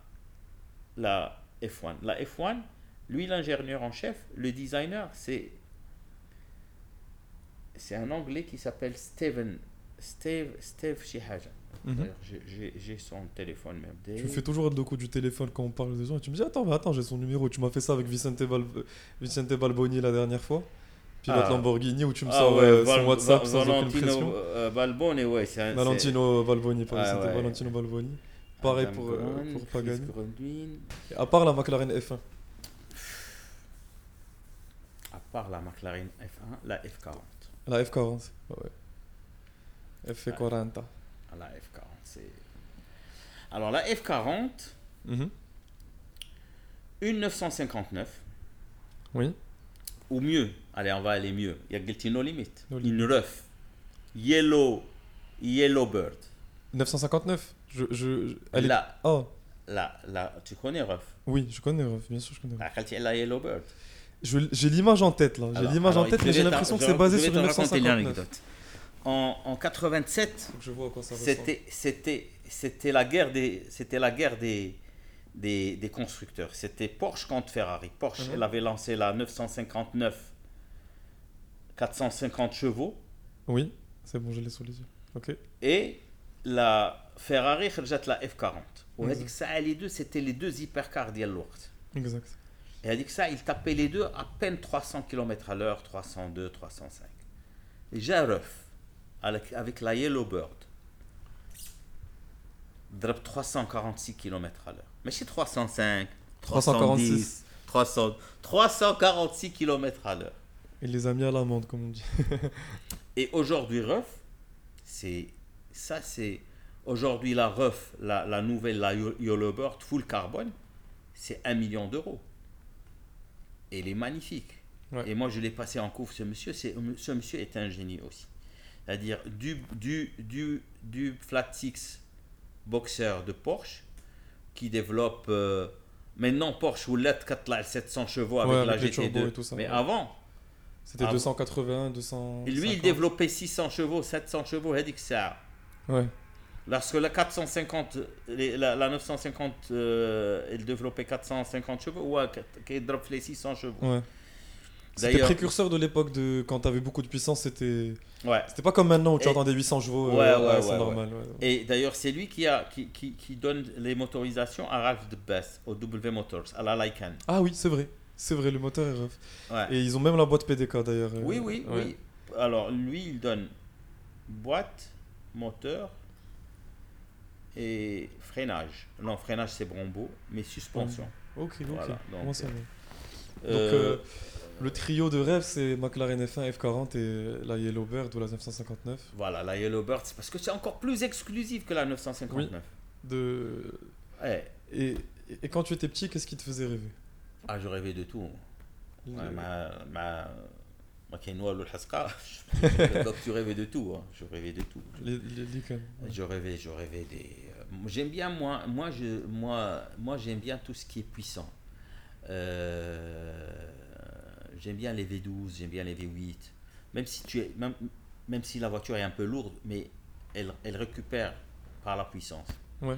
la F1 la F1 lui l'ingénieur en chef le designer c'est c'est un anglais qui s'appelle Steven Steve Steve شي حاجه j'ai son téléphone même. Tu fais toujours le coup du téléphone quand on parle des gens et tu me dis attends mais attends j'ai son numéro tu m'as fait ça avec Vicente, Val Vicente Balboni la dernière fois pilote ah. Lamborghini où tu me ah sors ouais, son WhatsApp sans aucune pression. Euh, Balboni, ouais, c'est un. Valentino Balboni, pas ah, ouais. Valentino Balboni. Pareil pour, euh, pour Pagani. À part la McLaren F1. À part la McLaren F1, la F40. La F40, ouais. F40. La F40, c'est. Alors la F40, mm -hmm. une 959. Oui. Ou mieux, allez, on va aller mieux. Il y a Guilty No Limit. Une ref. Yellow, Yellow Bird. 959 je, je, elle là, oh. là, là, tu connais ref Oui, je connais ref, bien sûr, je connais ref. La Yellow Bird? J'ai l'image en tête, là. J'ai l'image en tête, mais j'ai l'impression que c'est basé sur une 959. En, en 87, c'était la guerre des, c'était la guerre des, des, des constructeurs. C'était Porsche contre Ferrari. Porsche, mhm. elle avait lancé la 959 450 chevaux. Oui, c'est bon, je l'ai sous les yeux. Ok. Et la Ferrari, la F40. On a dit que ça, les deux, c'était les deux hypercars d'Yallourt. Exact. Et elle a dit que ça, il tapait les deux à peine 300 km à l'heure, 302, 305. Et avec, avec la Yellowbird. Drop 346 km à l'heure. Mais c'est 305, 346, 300, 346 km à l'heure. Il les a mis à l'amende, comme on dit. (laughs) Et aujourd'hui, REF, c'est ça, c'est aujourd'hui la REF, la, la nouvelle, la Yellowbird full carbone, c'est un million d'euros. Et il est magnifique. Et moi, je l'ai passé en couvre, ce monsieur. Ce monsieur est un génie aussi. C'est-à-dire du, du, du, du flat six boxer de Porsche qui développe euh, maintenant Porsche ou LED 700 chevaux avec la GT2 mais avant c'était 280 200 et lui il développait 600 chevaux 700 chevaux dit que ça ouais. Lorsque la 450 la, la 950 euh, il développait 450 chevaux ou qui drop les 600 chevaux. Ouais. C'était précurseur de l'époque de quand tu avais beaucoup de puissance c'était Ouais. C'était pas comme maintenant où tu entends des 800 chevaux. Ouais, euh, ouais, c'est ouais, normal. Et d'ailleurs, c'est lui qui, a, qui, qui, qui, donne les motorisations à Ralph de Best, au W Motors, à la Lycan. Ah oui, c'est vrai. C'est vrai, le moteur est. Ouais. Et ils ont même la boîte PDK d'ailleurs. euh, Oui, oui, ouais. oui. Alors, lui, il donne boîte, moteur et freinage. Non, freinage, c'est Brombo, mais suspension. Ok, ok. Voilà, donc, Moi, ça va. Euh, Donc, euh, le trio de rêve, c'est McLaren F1, F40 et la Yellowbird ou la 959. Voilà, la Yellowbird, c'est parce que c'est encore plus exclusif que la 959. De... Ouais. Et, et quand tu étais petit, qu'est-ce qui te faisait rêver? Ah, je rêvais de tout. Le- Ouais, ma, ma, (laughs) donc tu rêvais de tout. hein. Je rêvais de tout. cannes. Je rêvais, je rêvais des. euh, J'aime bien moi, moi je, moi, moi j'aime bien tout ce qui est puissant. Euh, j'aime bien les V12, j'aime bien les V8. Même si tu es, même, même si la voiture est un peu lourde, mais elle, elle récupère par la puissance. Ouais.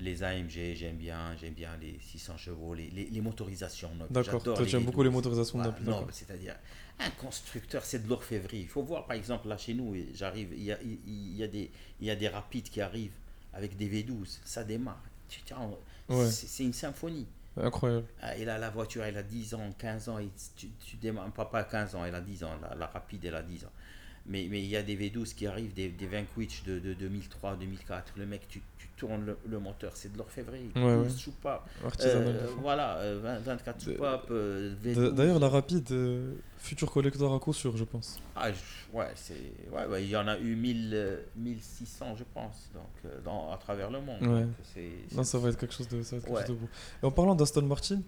Les AMG, j'aime bien, j'aime bien les 600 chevaux, les, les, les motorisations. D'accord. Toi, tu aimes V12. beaucoup les motorisations Voilà, d'accord. c'est-à-dire, un constructeur, c'est de l'orfèvrerie. Il faut voir, par exemple, là chez nous, j'arrive, il y a, il, y, a des, il y a des rapides qui arrivent avec des V12, ça démarre. Ouais. C'est une symphonie. Incroyable. Ah, Et là, la voiture, elle a 10 ans, 15 ans, et tu, tu démarres, pas, pas 15 ans, elle a 10 ans, la, la rapide, elle a 10 ans. Mais, mais il y a des V12 qui arrivent, des, des Vanquish de, de 2003, 2004. Le mec, tu, tu tournes le, le moteur, c'est de l'orfèvrerie. Ouais, 12 ouais. soupapes. Euh, voilà, euh, 20 24 De- soupapes, euh, D- V12. D'ailleurs, la rapide, euh, futur collector à coup sûr, je pense. Ah, je- ouais, c'est, ouais, il y en a eu 1000, euh, 1600, je pense, donc, euh, dans, à travers le monde. Ouais. Donc, Non, ça va être quelque chose de, ça va être quelque Ouais. chose de beau. Et en parlant d'Aston Martin,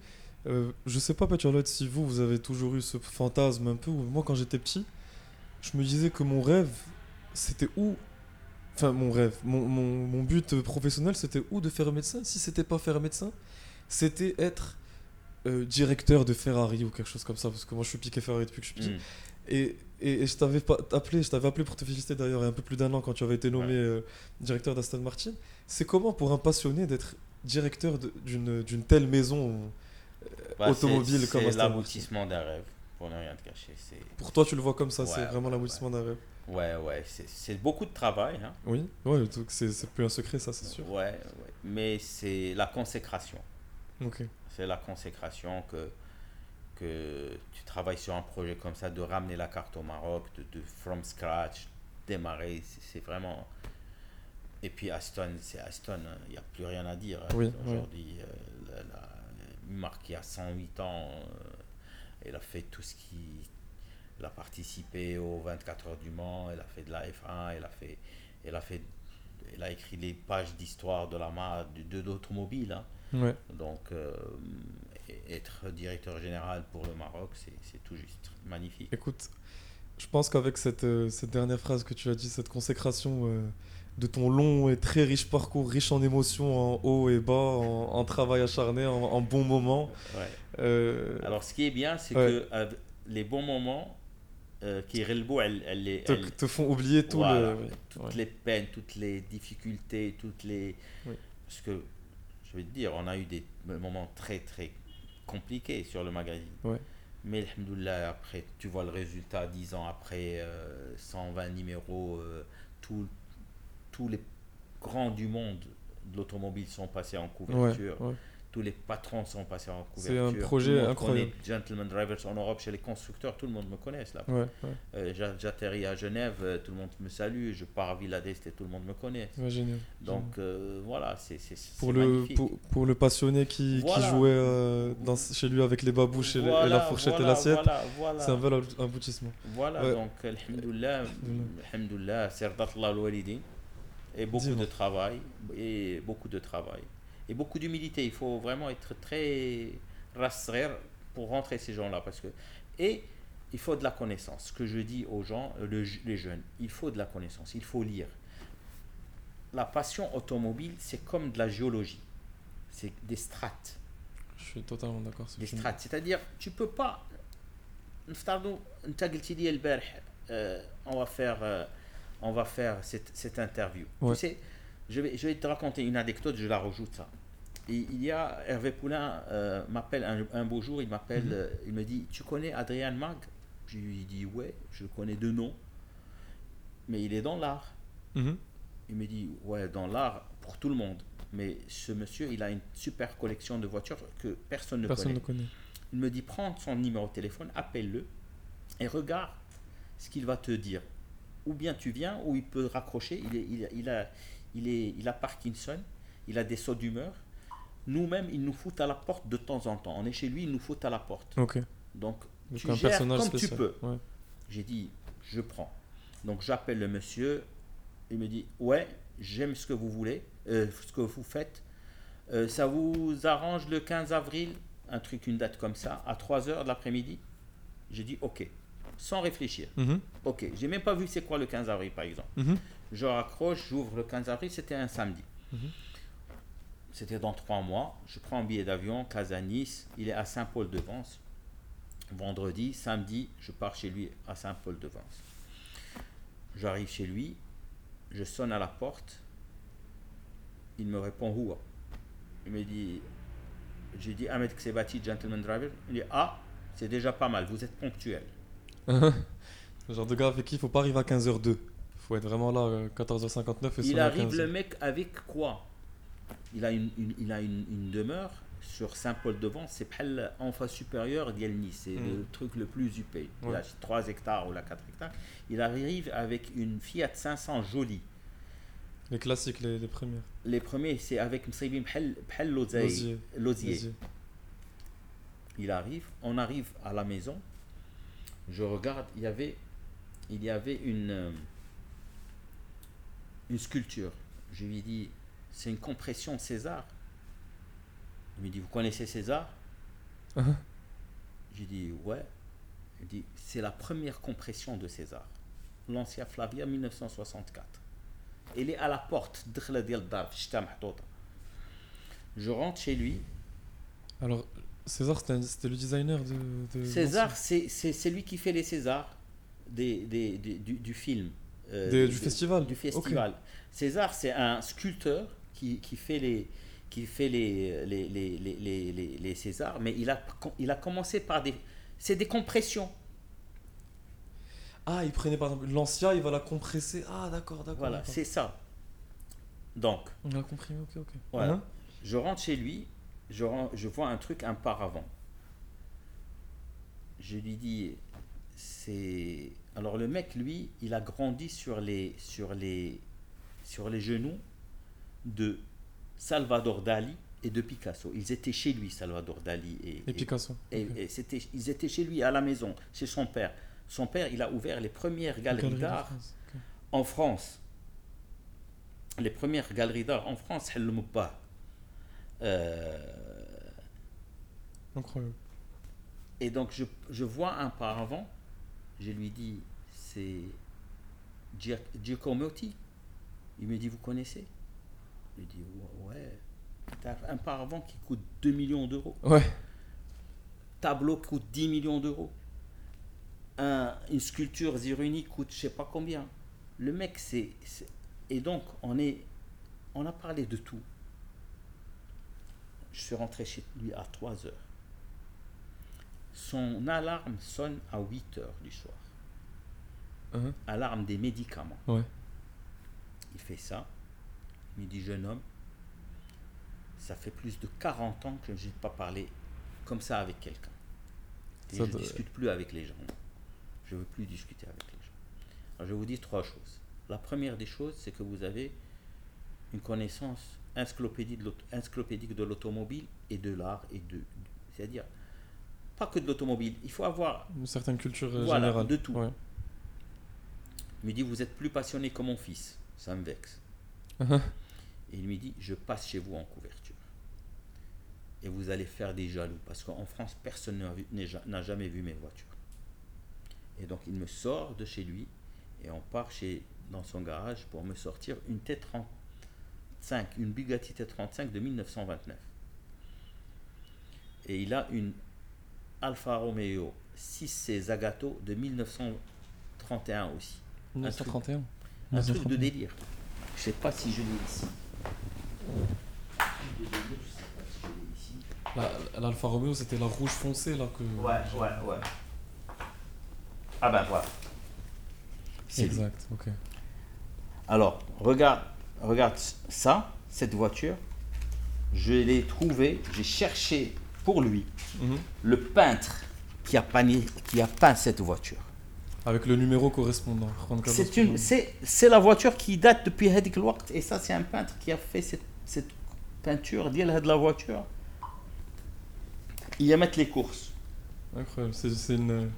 euh, je sais pas, Petrolhead, si vous, vous avez toujours eu ce fantasme un peu, moi, quand j'étais petit, je me disais que mon rêve, c'était où Enfin, mon rêve, mon, mon, mon but professionnel, c'était où de faire médecin Si c'était pas faire médecin, c'était être euh, directeur de Ferrari ou quelque chose comme ça, parce que moi, je suis piqué Ferrari depuis que je suis petit. Mm. Et, et, et je t'avais pas appelé, je t'avais appelé pour te féliciter d'ailleurs il y a un peu plus d'un an quand tu avais été nommé Ouais. euh, directeur d'Aston Martin. C'est comment pour un passionné d'être directeur d'une telle maison Bah, automobile c'est- comme C'est Aston Martin? l'aboutissement d'un rêve, pour ne rien te cacher. C'est, Pour toi, tu le vois comme ça, c'est Ouais, vraiment l'aboutissement d'un rêve. Ouais, ouais, c'est, c'est beaucoup de travail, hein. Oui, ouais, donc c'est c'est plus un secret, ça, c'est sûr. Ouais, ouais, mais c'est la consécration. Ok. C'est la consécration que, que tu travailles sur un projet comme ça, de ramener la carte au Maroc, de, de from scratch, démarrer, c'est vraiment... Et puis Aston, c'est Aston, hein, il n'y a plus rien à dire. hein. Oui, Aujourd'hui, euh, la, la- qui a 108 ans, euh, elle a fait tout ce qui... Elle a participé aux 24 heures du Mans, elle a fait de la F1, elle a fait... Elle a, fait, elle a écrit les pages d'histoire de la marque, de, l'automobile. hein. Ouais. Donc, euh, être directeur général pour le Maroc, c'est c'est tout juste magnifique. Écoute, je pense qu'avec cette, euh, cette dernière phrase que tu as dit, cette consécration euh, de ton long et très riche parcours, riche en émotions, en haut et bas, en, en travail acharné, en, en bons moments. Ouais. Alors, ce qui est bien, c'est Ouais. que les bons moments, euh, qui relbou, elle, elle, les- te, elle- te font oublier tout voilà, le. toutes ouais. les peines, toutes les difficultés, toutes les. Oui. Parce que, je vais te dire, on a eu des moments très, très compliqués sur le magazine. Ouais. Mais, alhamdoulilah, après, tu vois le résultat, 10 ans après, euh, 120 numéros, euh, tout- tous les grands du monde de l'automobile sont passés en couverture. ouais. Tous les patrons sont passés en C'est couverture. un projet incroyable. Gentleman Drivers en Europe, chez les constructeurs, tout le monde me connaît là. Ouais, ouais, Euh, j'a- J'atterris à Genève, euh, tout le monde me salue. Je pars à Villa d'Est et tout le monde me connaît. ouais, génial. Donc euh, voilà, c'est c'est- c'est pour le, magnifique. pour, pour le passionné qui, qui Voilà. jouait euh, dans, chez lui avec les babouches et, le- et la Voilà, fourchette et voilà, l'assiette, Voilà, voilà. c'est un bel aboutissement. Voilà, donc, alhamdoulilah, alhamdoulilah, serdat Allah. Et beaucoup de travail, et beaucoup de travail et beaucoup d'humilité. Il faut vraiment être très rasrer pour rentrer ces gens-là. parce que Et il faut de la connaissance. Ce que je dis aux gens, euh, les jeunes, il faut de la connaissance, il faut lire. La passion automobile, c'est comme de la géologie. C'est des strates. Je suis totalement d'accord. Des strates. C'est-à-dire, tu peux pas. Euh, on va faire, euh, on va faire cette, interview. Tu sais, je vais, je vais te raconter une anecdote je la rajoute ça Et il y a Hervé Poulain euh, m'appelle un, un beau jour il m'appelle Mhm. euh, il me dit tu connais Adrien Mag? Je lui dis ouais je connais de nom mais il est dans l'art. Mhm. Il me dit, ouais, dans l'art, pour tout le monde. Mais ce monsieur, il a une super collection de voitures que personne ne Personne connaît. ne connaît. Il me dit, prends son numéro de téléphone, appelle-le et regarde ce qu'il va te dire. Ou bien tu viens, ou il peut raccrocher. Il, est, il a, il, est, il a Parkinson, il a des sauts d'humeur. Nous-mêmes, il nous fout à la porte de temps en temps. On est chez lui, il nous fout à la porte. Donc, Donc tu un gères personnage comme spécial. tu peux. Ouais. J'ai dit, je prends. Donc j'appelle le monsieur. Il me dit, ouais, j'aime ce que vous voulez, euh, ce que vous faites. Euh, ça vous arrange le 15 avril, un truc, une date comme ça, à 3h de l'après-midi? J'ai dit, ok, sans réfléchir. Mhm. Ok, j'ai même pas vu c'est quoi le 15 avril par exemple. Mhm. Je raccroche, j'ouvre le 15 avril, c'était un samedi. Mhm. C'était dans trois mois. Je prends un billet d'avion, Casa-Nice, il est à Saint-Paul-de-Vence. Vendredi, samedi, je pars chez lui à Saint-Paul-de-Vence. J'arrive chez lui, je sonne à la porte. Il me répond Houa. Il me dit J'ai dit Ahmed Ksebati, gentleman driver. Il dit Ah, c'est déjà pas mal, vous êtes ponctuel. Le genre de gars avec qui il faut pas arriver à 15h02. faut être vraiment là, euh, 14h59 et Il arrive 15. le mec avec quoi? Il a une, une- il a une, une demeure sur Saint-Paul-de-Vence, c'est en face supérieure d'Yelny, c'est Mm. le truc le plus huppé. Il Ouais. a 3 hectares ou là 4 hectares. Il arrive avec une Fiat 500 jolie. Les classiques, les, les premières. Les premiers, c'est avec Losier. Losier. Losier. Il arrive, on arrive à la maison je regarde, il y avait, euh, une, sculpture. Je lui dis, c'est une compression César. Il me dit, vous connaissez César? Ah ah. Uh -huh. J'ai dit, ouais. Il dit, c'est la première compression de César. L'ancien Flavia 1964. Il est à la porte. Je rentre chez lui. César, c'était le designer de. de César, c'est lui qui fait les Césars des, des- des- du, du film. euh, Des- du festival. Du festival. César, c'est un sculpteur qui, qui fait les qui fait les, les, les, les, les, Césars, mais il a, il a commencé par des... C'est des compressions. Ah, il prenait par exemple l'ancien, il va la compresser. Ah, d'accord, d'accord. Voilà, c'est ça. Donc, On a compris, ok, ok. Voilà. Hein? Je rentre chez lui, je, vois un truc, un paravent. Je lui dis, c'est. Alors le mec, lui, il a grandi sur les, sur les, sur les genoux de Salvador Dali et de Picasso. Ils étaient chez lui, Salvador Dali et, Et Picasso. et- ok. et c'était, ils étaient chez lui à la maison, chez son père. Son père, il a ouvert les premières galeries Galerie d'art en France, les premières galeries d'art en France, Hel Moubba. Euh, Incroyable. et donc je, je vois un paravent, je lui dis c'est Gia- Giacomotti. Il me dit vous connaissez? Je lui dis ouais. T'as un paravent qui coûte 2 millions d'euros. Ouais. Tableau coûte 10 millions d'euros. Un- une sculpture Ziruni coûte je sais pas combien. Le mec, c'est- Et donc, on, est, on a parlé de tout. Je suis rentré chez lui à 3 heures. Son alarme sonne à 8 heures du soir. Hein Alarme des médicaments. Ouais. Il fait ça. Il me dit Jeune homme, ça fait plus de 40 ans que je n'ai pas parlé comme ça avec quelqu'un. Et Ça je ne discute plus avec les gens. Je ne veux plus discuter avec les gens. Alors je vous dire trois choses. La première des choses, c'est que vous avez une connaissance encyclopédique de l'automobile et de l'art et de. C'est-à-dire, pas que de l'automobile. Il faut avoir Une certaine culture euh, Voilà, générale. de tout. Ouais. Il me dit, vous êtes plus passionné que mon fils. Ça me vexe. Uh-huh. Et il me dit, je passe chez vous en couverture. Et vous allez faire des jaloux. Parce qu'en France, personne n'a jamais vu mes voitures. Et donc, il me sort de chez lui. Et on part chez, dans son garage pour me sortir une T35, une Bugatti T35 de 1929. Et il a une Alfa Romeo 6C Zagato de 1931 aussi. 1931. Un truc de 1931. délire. Je sais pas si je l'ai ici. Un truc de délire, je sais pas si je l'ai ici. La- L'Alfa Romeo, c'était la rouge foncée là que. Ouais, ouais, ouais. Ah ben voilà. C'est lui. Exact, ok. Alors, regarde, regarde ça, cette voiture, je l'ai trouvée, j'ai cherché pour lui mhm. le peintre qui a, peint, cette voiture. Avec le numéro correspondant. C'est la voiture qui date depuis Hedik et ça c'est un peintre qui a fait cette, peinture de la voiture. Il y a mettre les courses. Incroyable, c'est une...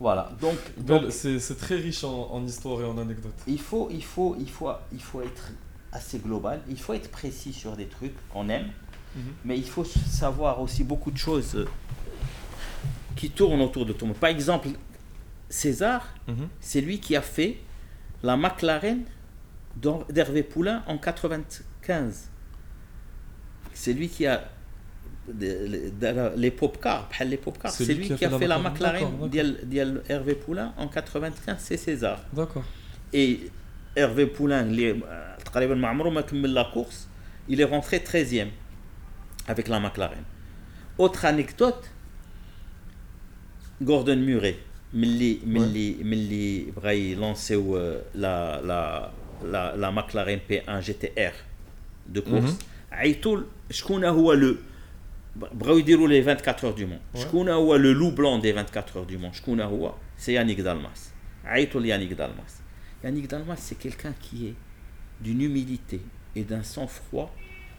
Voilà. Donc, C'est très riche en, en histoire et en anecdotes. il faut, il faut, il faut, il faut être assez global. Il faut être précis sur des trucs qu'on aime, Mhm. mais il faut savoir aussi beaucoup de choses euh, qui tournent autour de ton. Par exemple, César, Mhm. c'est lui qui a fait la McLaren d'Her- d'Hervé Poulain en 95. C'est lui qui a les pop cars, بحال les pop cars. C'est lui qui a fait la D'accord, McLaren d'accord. ديال ديال Hervé Poulain en 95, c'est César. D'accord. Et Hervé Poulain, اللي تقريبا ما عمره ما كمل la course, il est rentré 13e avec la McLaren. Autre anecdote, Gordon Murray, ملي ملي ملي بغى يلونسيو لا لا لا لا McLaren P1 GTR de course Mhm. عيطوا ل- شكون هو لو بغاو يديروا لي 24 heures du monde Ouais. شكون هو لو لو بلون دي 24 heures du monde شكون هو سي يانيك دالماس عيطوا ليانيك دالماس Yannick Dalmas, c'est quelqu'un qui est d'une humilité et d'un sang-froid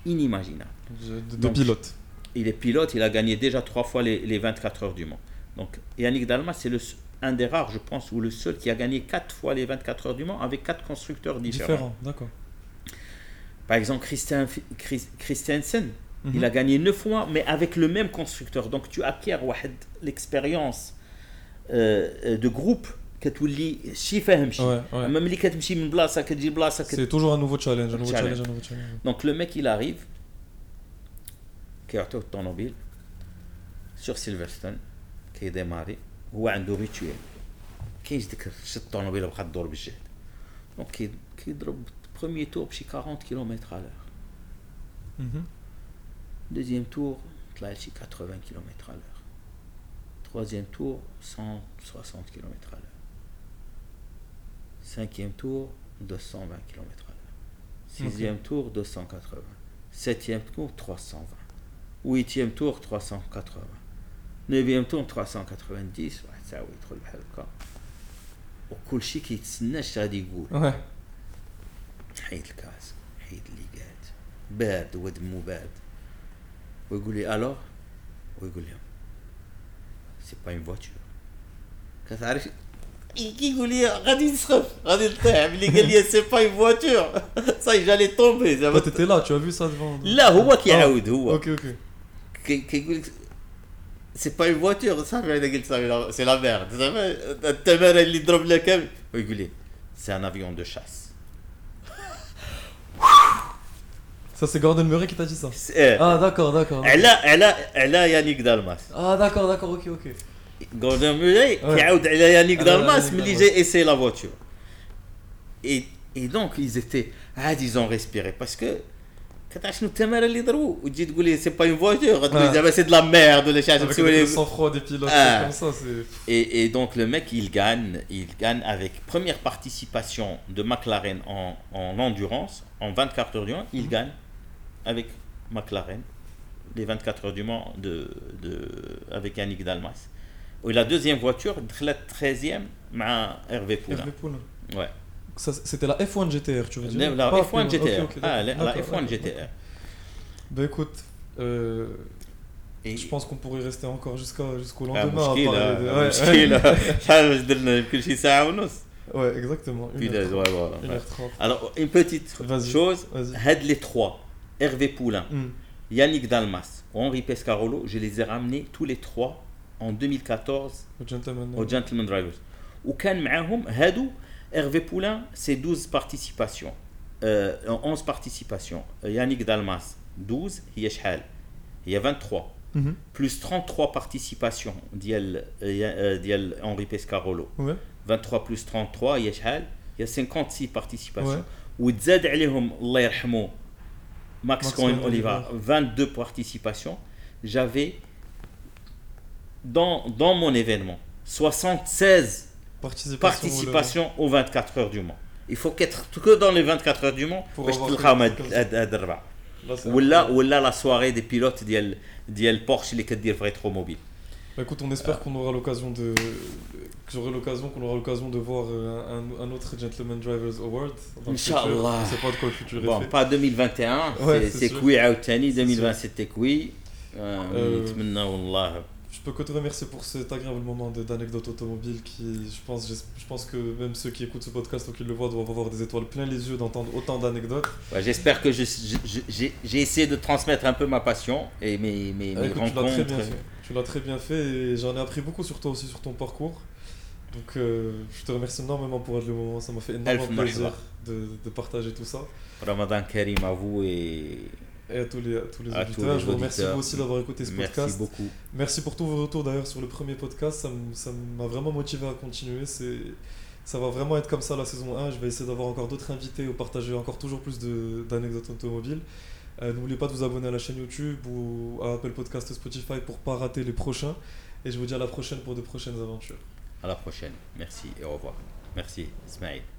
inimaginable. Je- De, de Donc, pilote. Il est pilote, il a gagné déjà trois fois les, les 24 heures du Mans. Donc Yannick Dalmas, c'est le s- un des rares, je pense, ou le seul qui a gagné quatre fois les 24 heures du Mans avec quatre constructeurs différents. Différent, d'accord. Par exemple, Christian, Chris- Christiansen, il a mhm. gagné 9 fois, mais avec le même constructeur. Donc tu acquiers l'expérience euh, euh, de groupe que tu lis si C'est toujours un nouveau challenge, Donc le mec, il arrive, qui a automobile, sur Silverstone, qui est démarré, ou un rituel. Qui est automobile, il a un. Donc qui premier tour, 40 km à l'heure. Mhm. Deuxième tour, طلع لشي 80 km à l'heure. Troisième tour, 160 km à l'heure. Cinquième tour, 220 km à l'heure. Sixième tour, 280. Septième tour, 320. Huitième tour, 380. Neuvième tour, 390. واحد ساعة يدخل بحال هكا. وكل شيء كيتسنى اش غادي يقول. Ouais. حيد الكاس حيد اللي قاعد بارد ودمو بارد ويقول لي الو ويقول لهم سي با اون فواتور كتعرف كي يقول لي غادي نسخف غادي نطيح ملي قال لي سي با اون فواتور (laughs) صاي جالي طومبي Toi, زعما t'étais là, tu as vu ça devant. لا هو كيعاود هو Ok, ok. كي- كيقول لك سي با اون فواتور صافي انا قلت صافي سي لا ميرد زعما التماره اللي ضرب لها كامل ويقول لي سي ان افيون دو شاس Ça, c'est Gordon Murray qui t'a dit ça. سي- Ah, d'accord, d'accord. على على على يانيك دالماس Ah, d'accord, d'accord, ok, ok. جوردن مولاي Ouais. كيعاود على يانيك على دالماس يانيك ملي دالماس. جا ايسي لا فواتور et et donc ils étaient عادي ils ont respiré parce que كتعرف شنو التماره اللي ضربوا وتجي تقول لي سي با اون فواتور غتقول Ouais. زعما سي دو لا ميرد ولا شي حاجه Avec تسوي le لي sang-froid des pilotes, Ah. comme ça, c'est. Et, et donc le mec, il gagne, il gagne avec première participation de McLaren en, en endurance, en 24 heures du Mans, il gagne avec McLaren, les 24 heures du Mans de, de, avec Yannick Dalmas. Et la deuxième voiture, la 13e, avec Hervé Poulin. Ouais. C'était la F1 GTR, tu veux dire? La, F1 GTR. Ah, la, F1 GTR. Bah écoute, euh, je pense qu'on pourrait rester encore jusqu'au ah, lendemain. Ouais, exactement. Ouais, Alors, une petite chose, les trois. Hervé Poulain, Hmm. Yannick Dalmas, Henri Pescarolo, je les ai ramenés tous les trois en 2014 Le gentleman. au Gentleman Drivers. وكان معاهم هادو Hervé Poulain, c'est 12 participations. Euh, 11 participations. Yannick Dalmas, 12, هي شحال هي 23 Mhm. plus 33 participations ديال euh, ديال Henri Pescarolo. Ouais. 23 plus 33 هي شحال هي 56 participations Ouais. وتزاد عليهم الله يرحمه ماكس Max كوين Cohen اوليفا 22 participations j'avais dans, dans mon événement 76 Participation. participations aux 24 heures du Mans il faut qu'être que dans les 24 heures du Mans Pour باش avoir تلقاهم quelque chose هاد هاد الربع Là, c'est ولا incroyable. ولا لا سواري دي بيلوت ديال ديال بورش اللي كدير في ريتروموبيل bah écoute, on espère qu'on aura l'occasion de j'aurai l'occasion qu'on aura l'occasion de voir euh, un, un, autre Gentleman Drivers Award. Inch'Allah. C'est pas de quoi le futur Bon, fait. pas 2021, ouais, c'est Koui Aoutani, 2020 c'était Koui. Je peux que te remercier pour cet agréable moment d'anecdote automobile qui, je pense, je, pense que même ceux qui écoutent ce podcast ou qui le voient doivent avoir des étoiles plein les yeux d'entendre autant d'anecdotes. J'espère que j'ai essayé de transmettre un peu ma passion et mes, mes, mes ah, rencontres. Tu l'as très bien fait et j'en ai appris beaucoup sur toi aussi, sur ton parcours. Donc euh, je te remercie énormément pour être le moment. Ça m'a fait énormément plaisir de, de partager tout ça. Ramadan Karim à vous et Et à tous les, à tous les À tous auditeurs. les je vous remercie vous aussi d'avoir écouté ce merci podcast. beaucoup. Merci pour tous vos retours d'ailleurs sur le premier podcast. Ça m'a vraiment motivé à continuer. C'est, ça va vraiment être comme ça la saison 1. Je vais essayer d'avoir encore d'autres invités ou partager encore toujours plus de- d'anecdotes automobiles. Euh, N'oubliez pas de vous abonner à la chaîne YouTube ou à Apple Podcast Spotify pour pas rater les prochains. Et je vous dis à la prochaine pour de prochaines aventures. À la prochaine. Merci et au revoir. Merci Ismaël.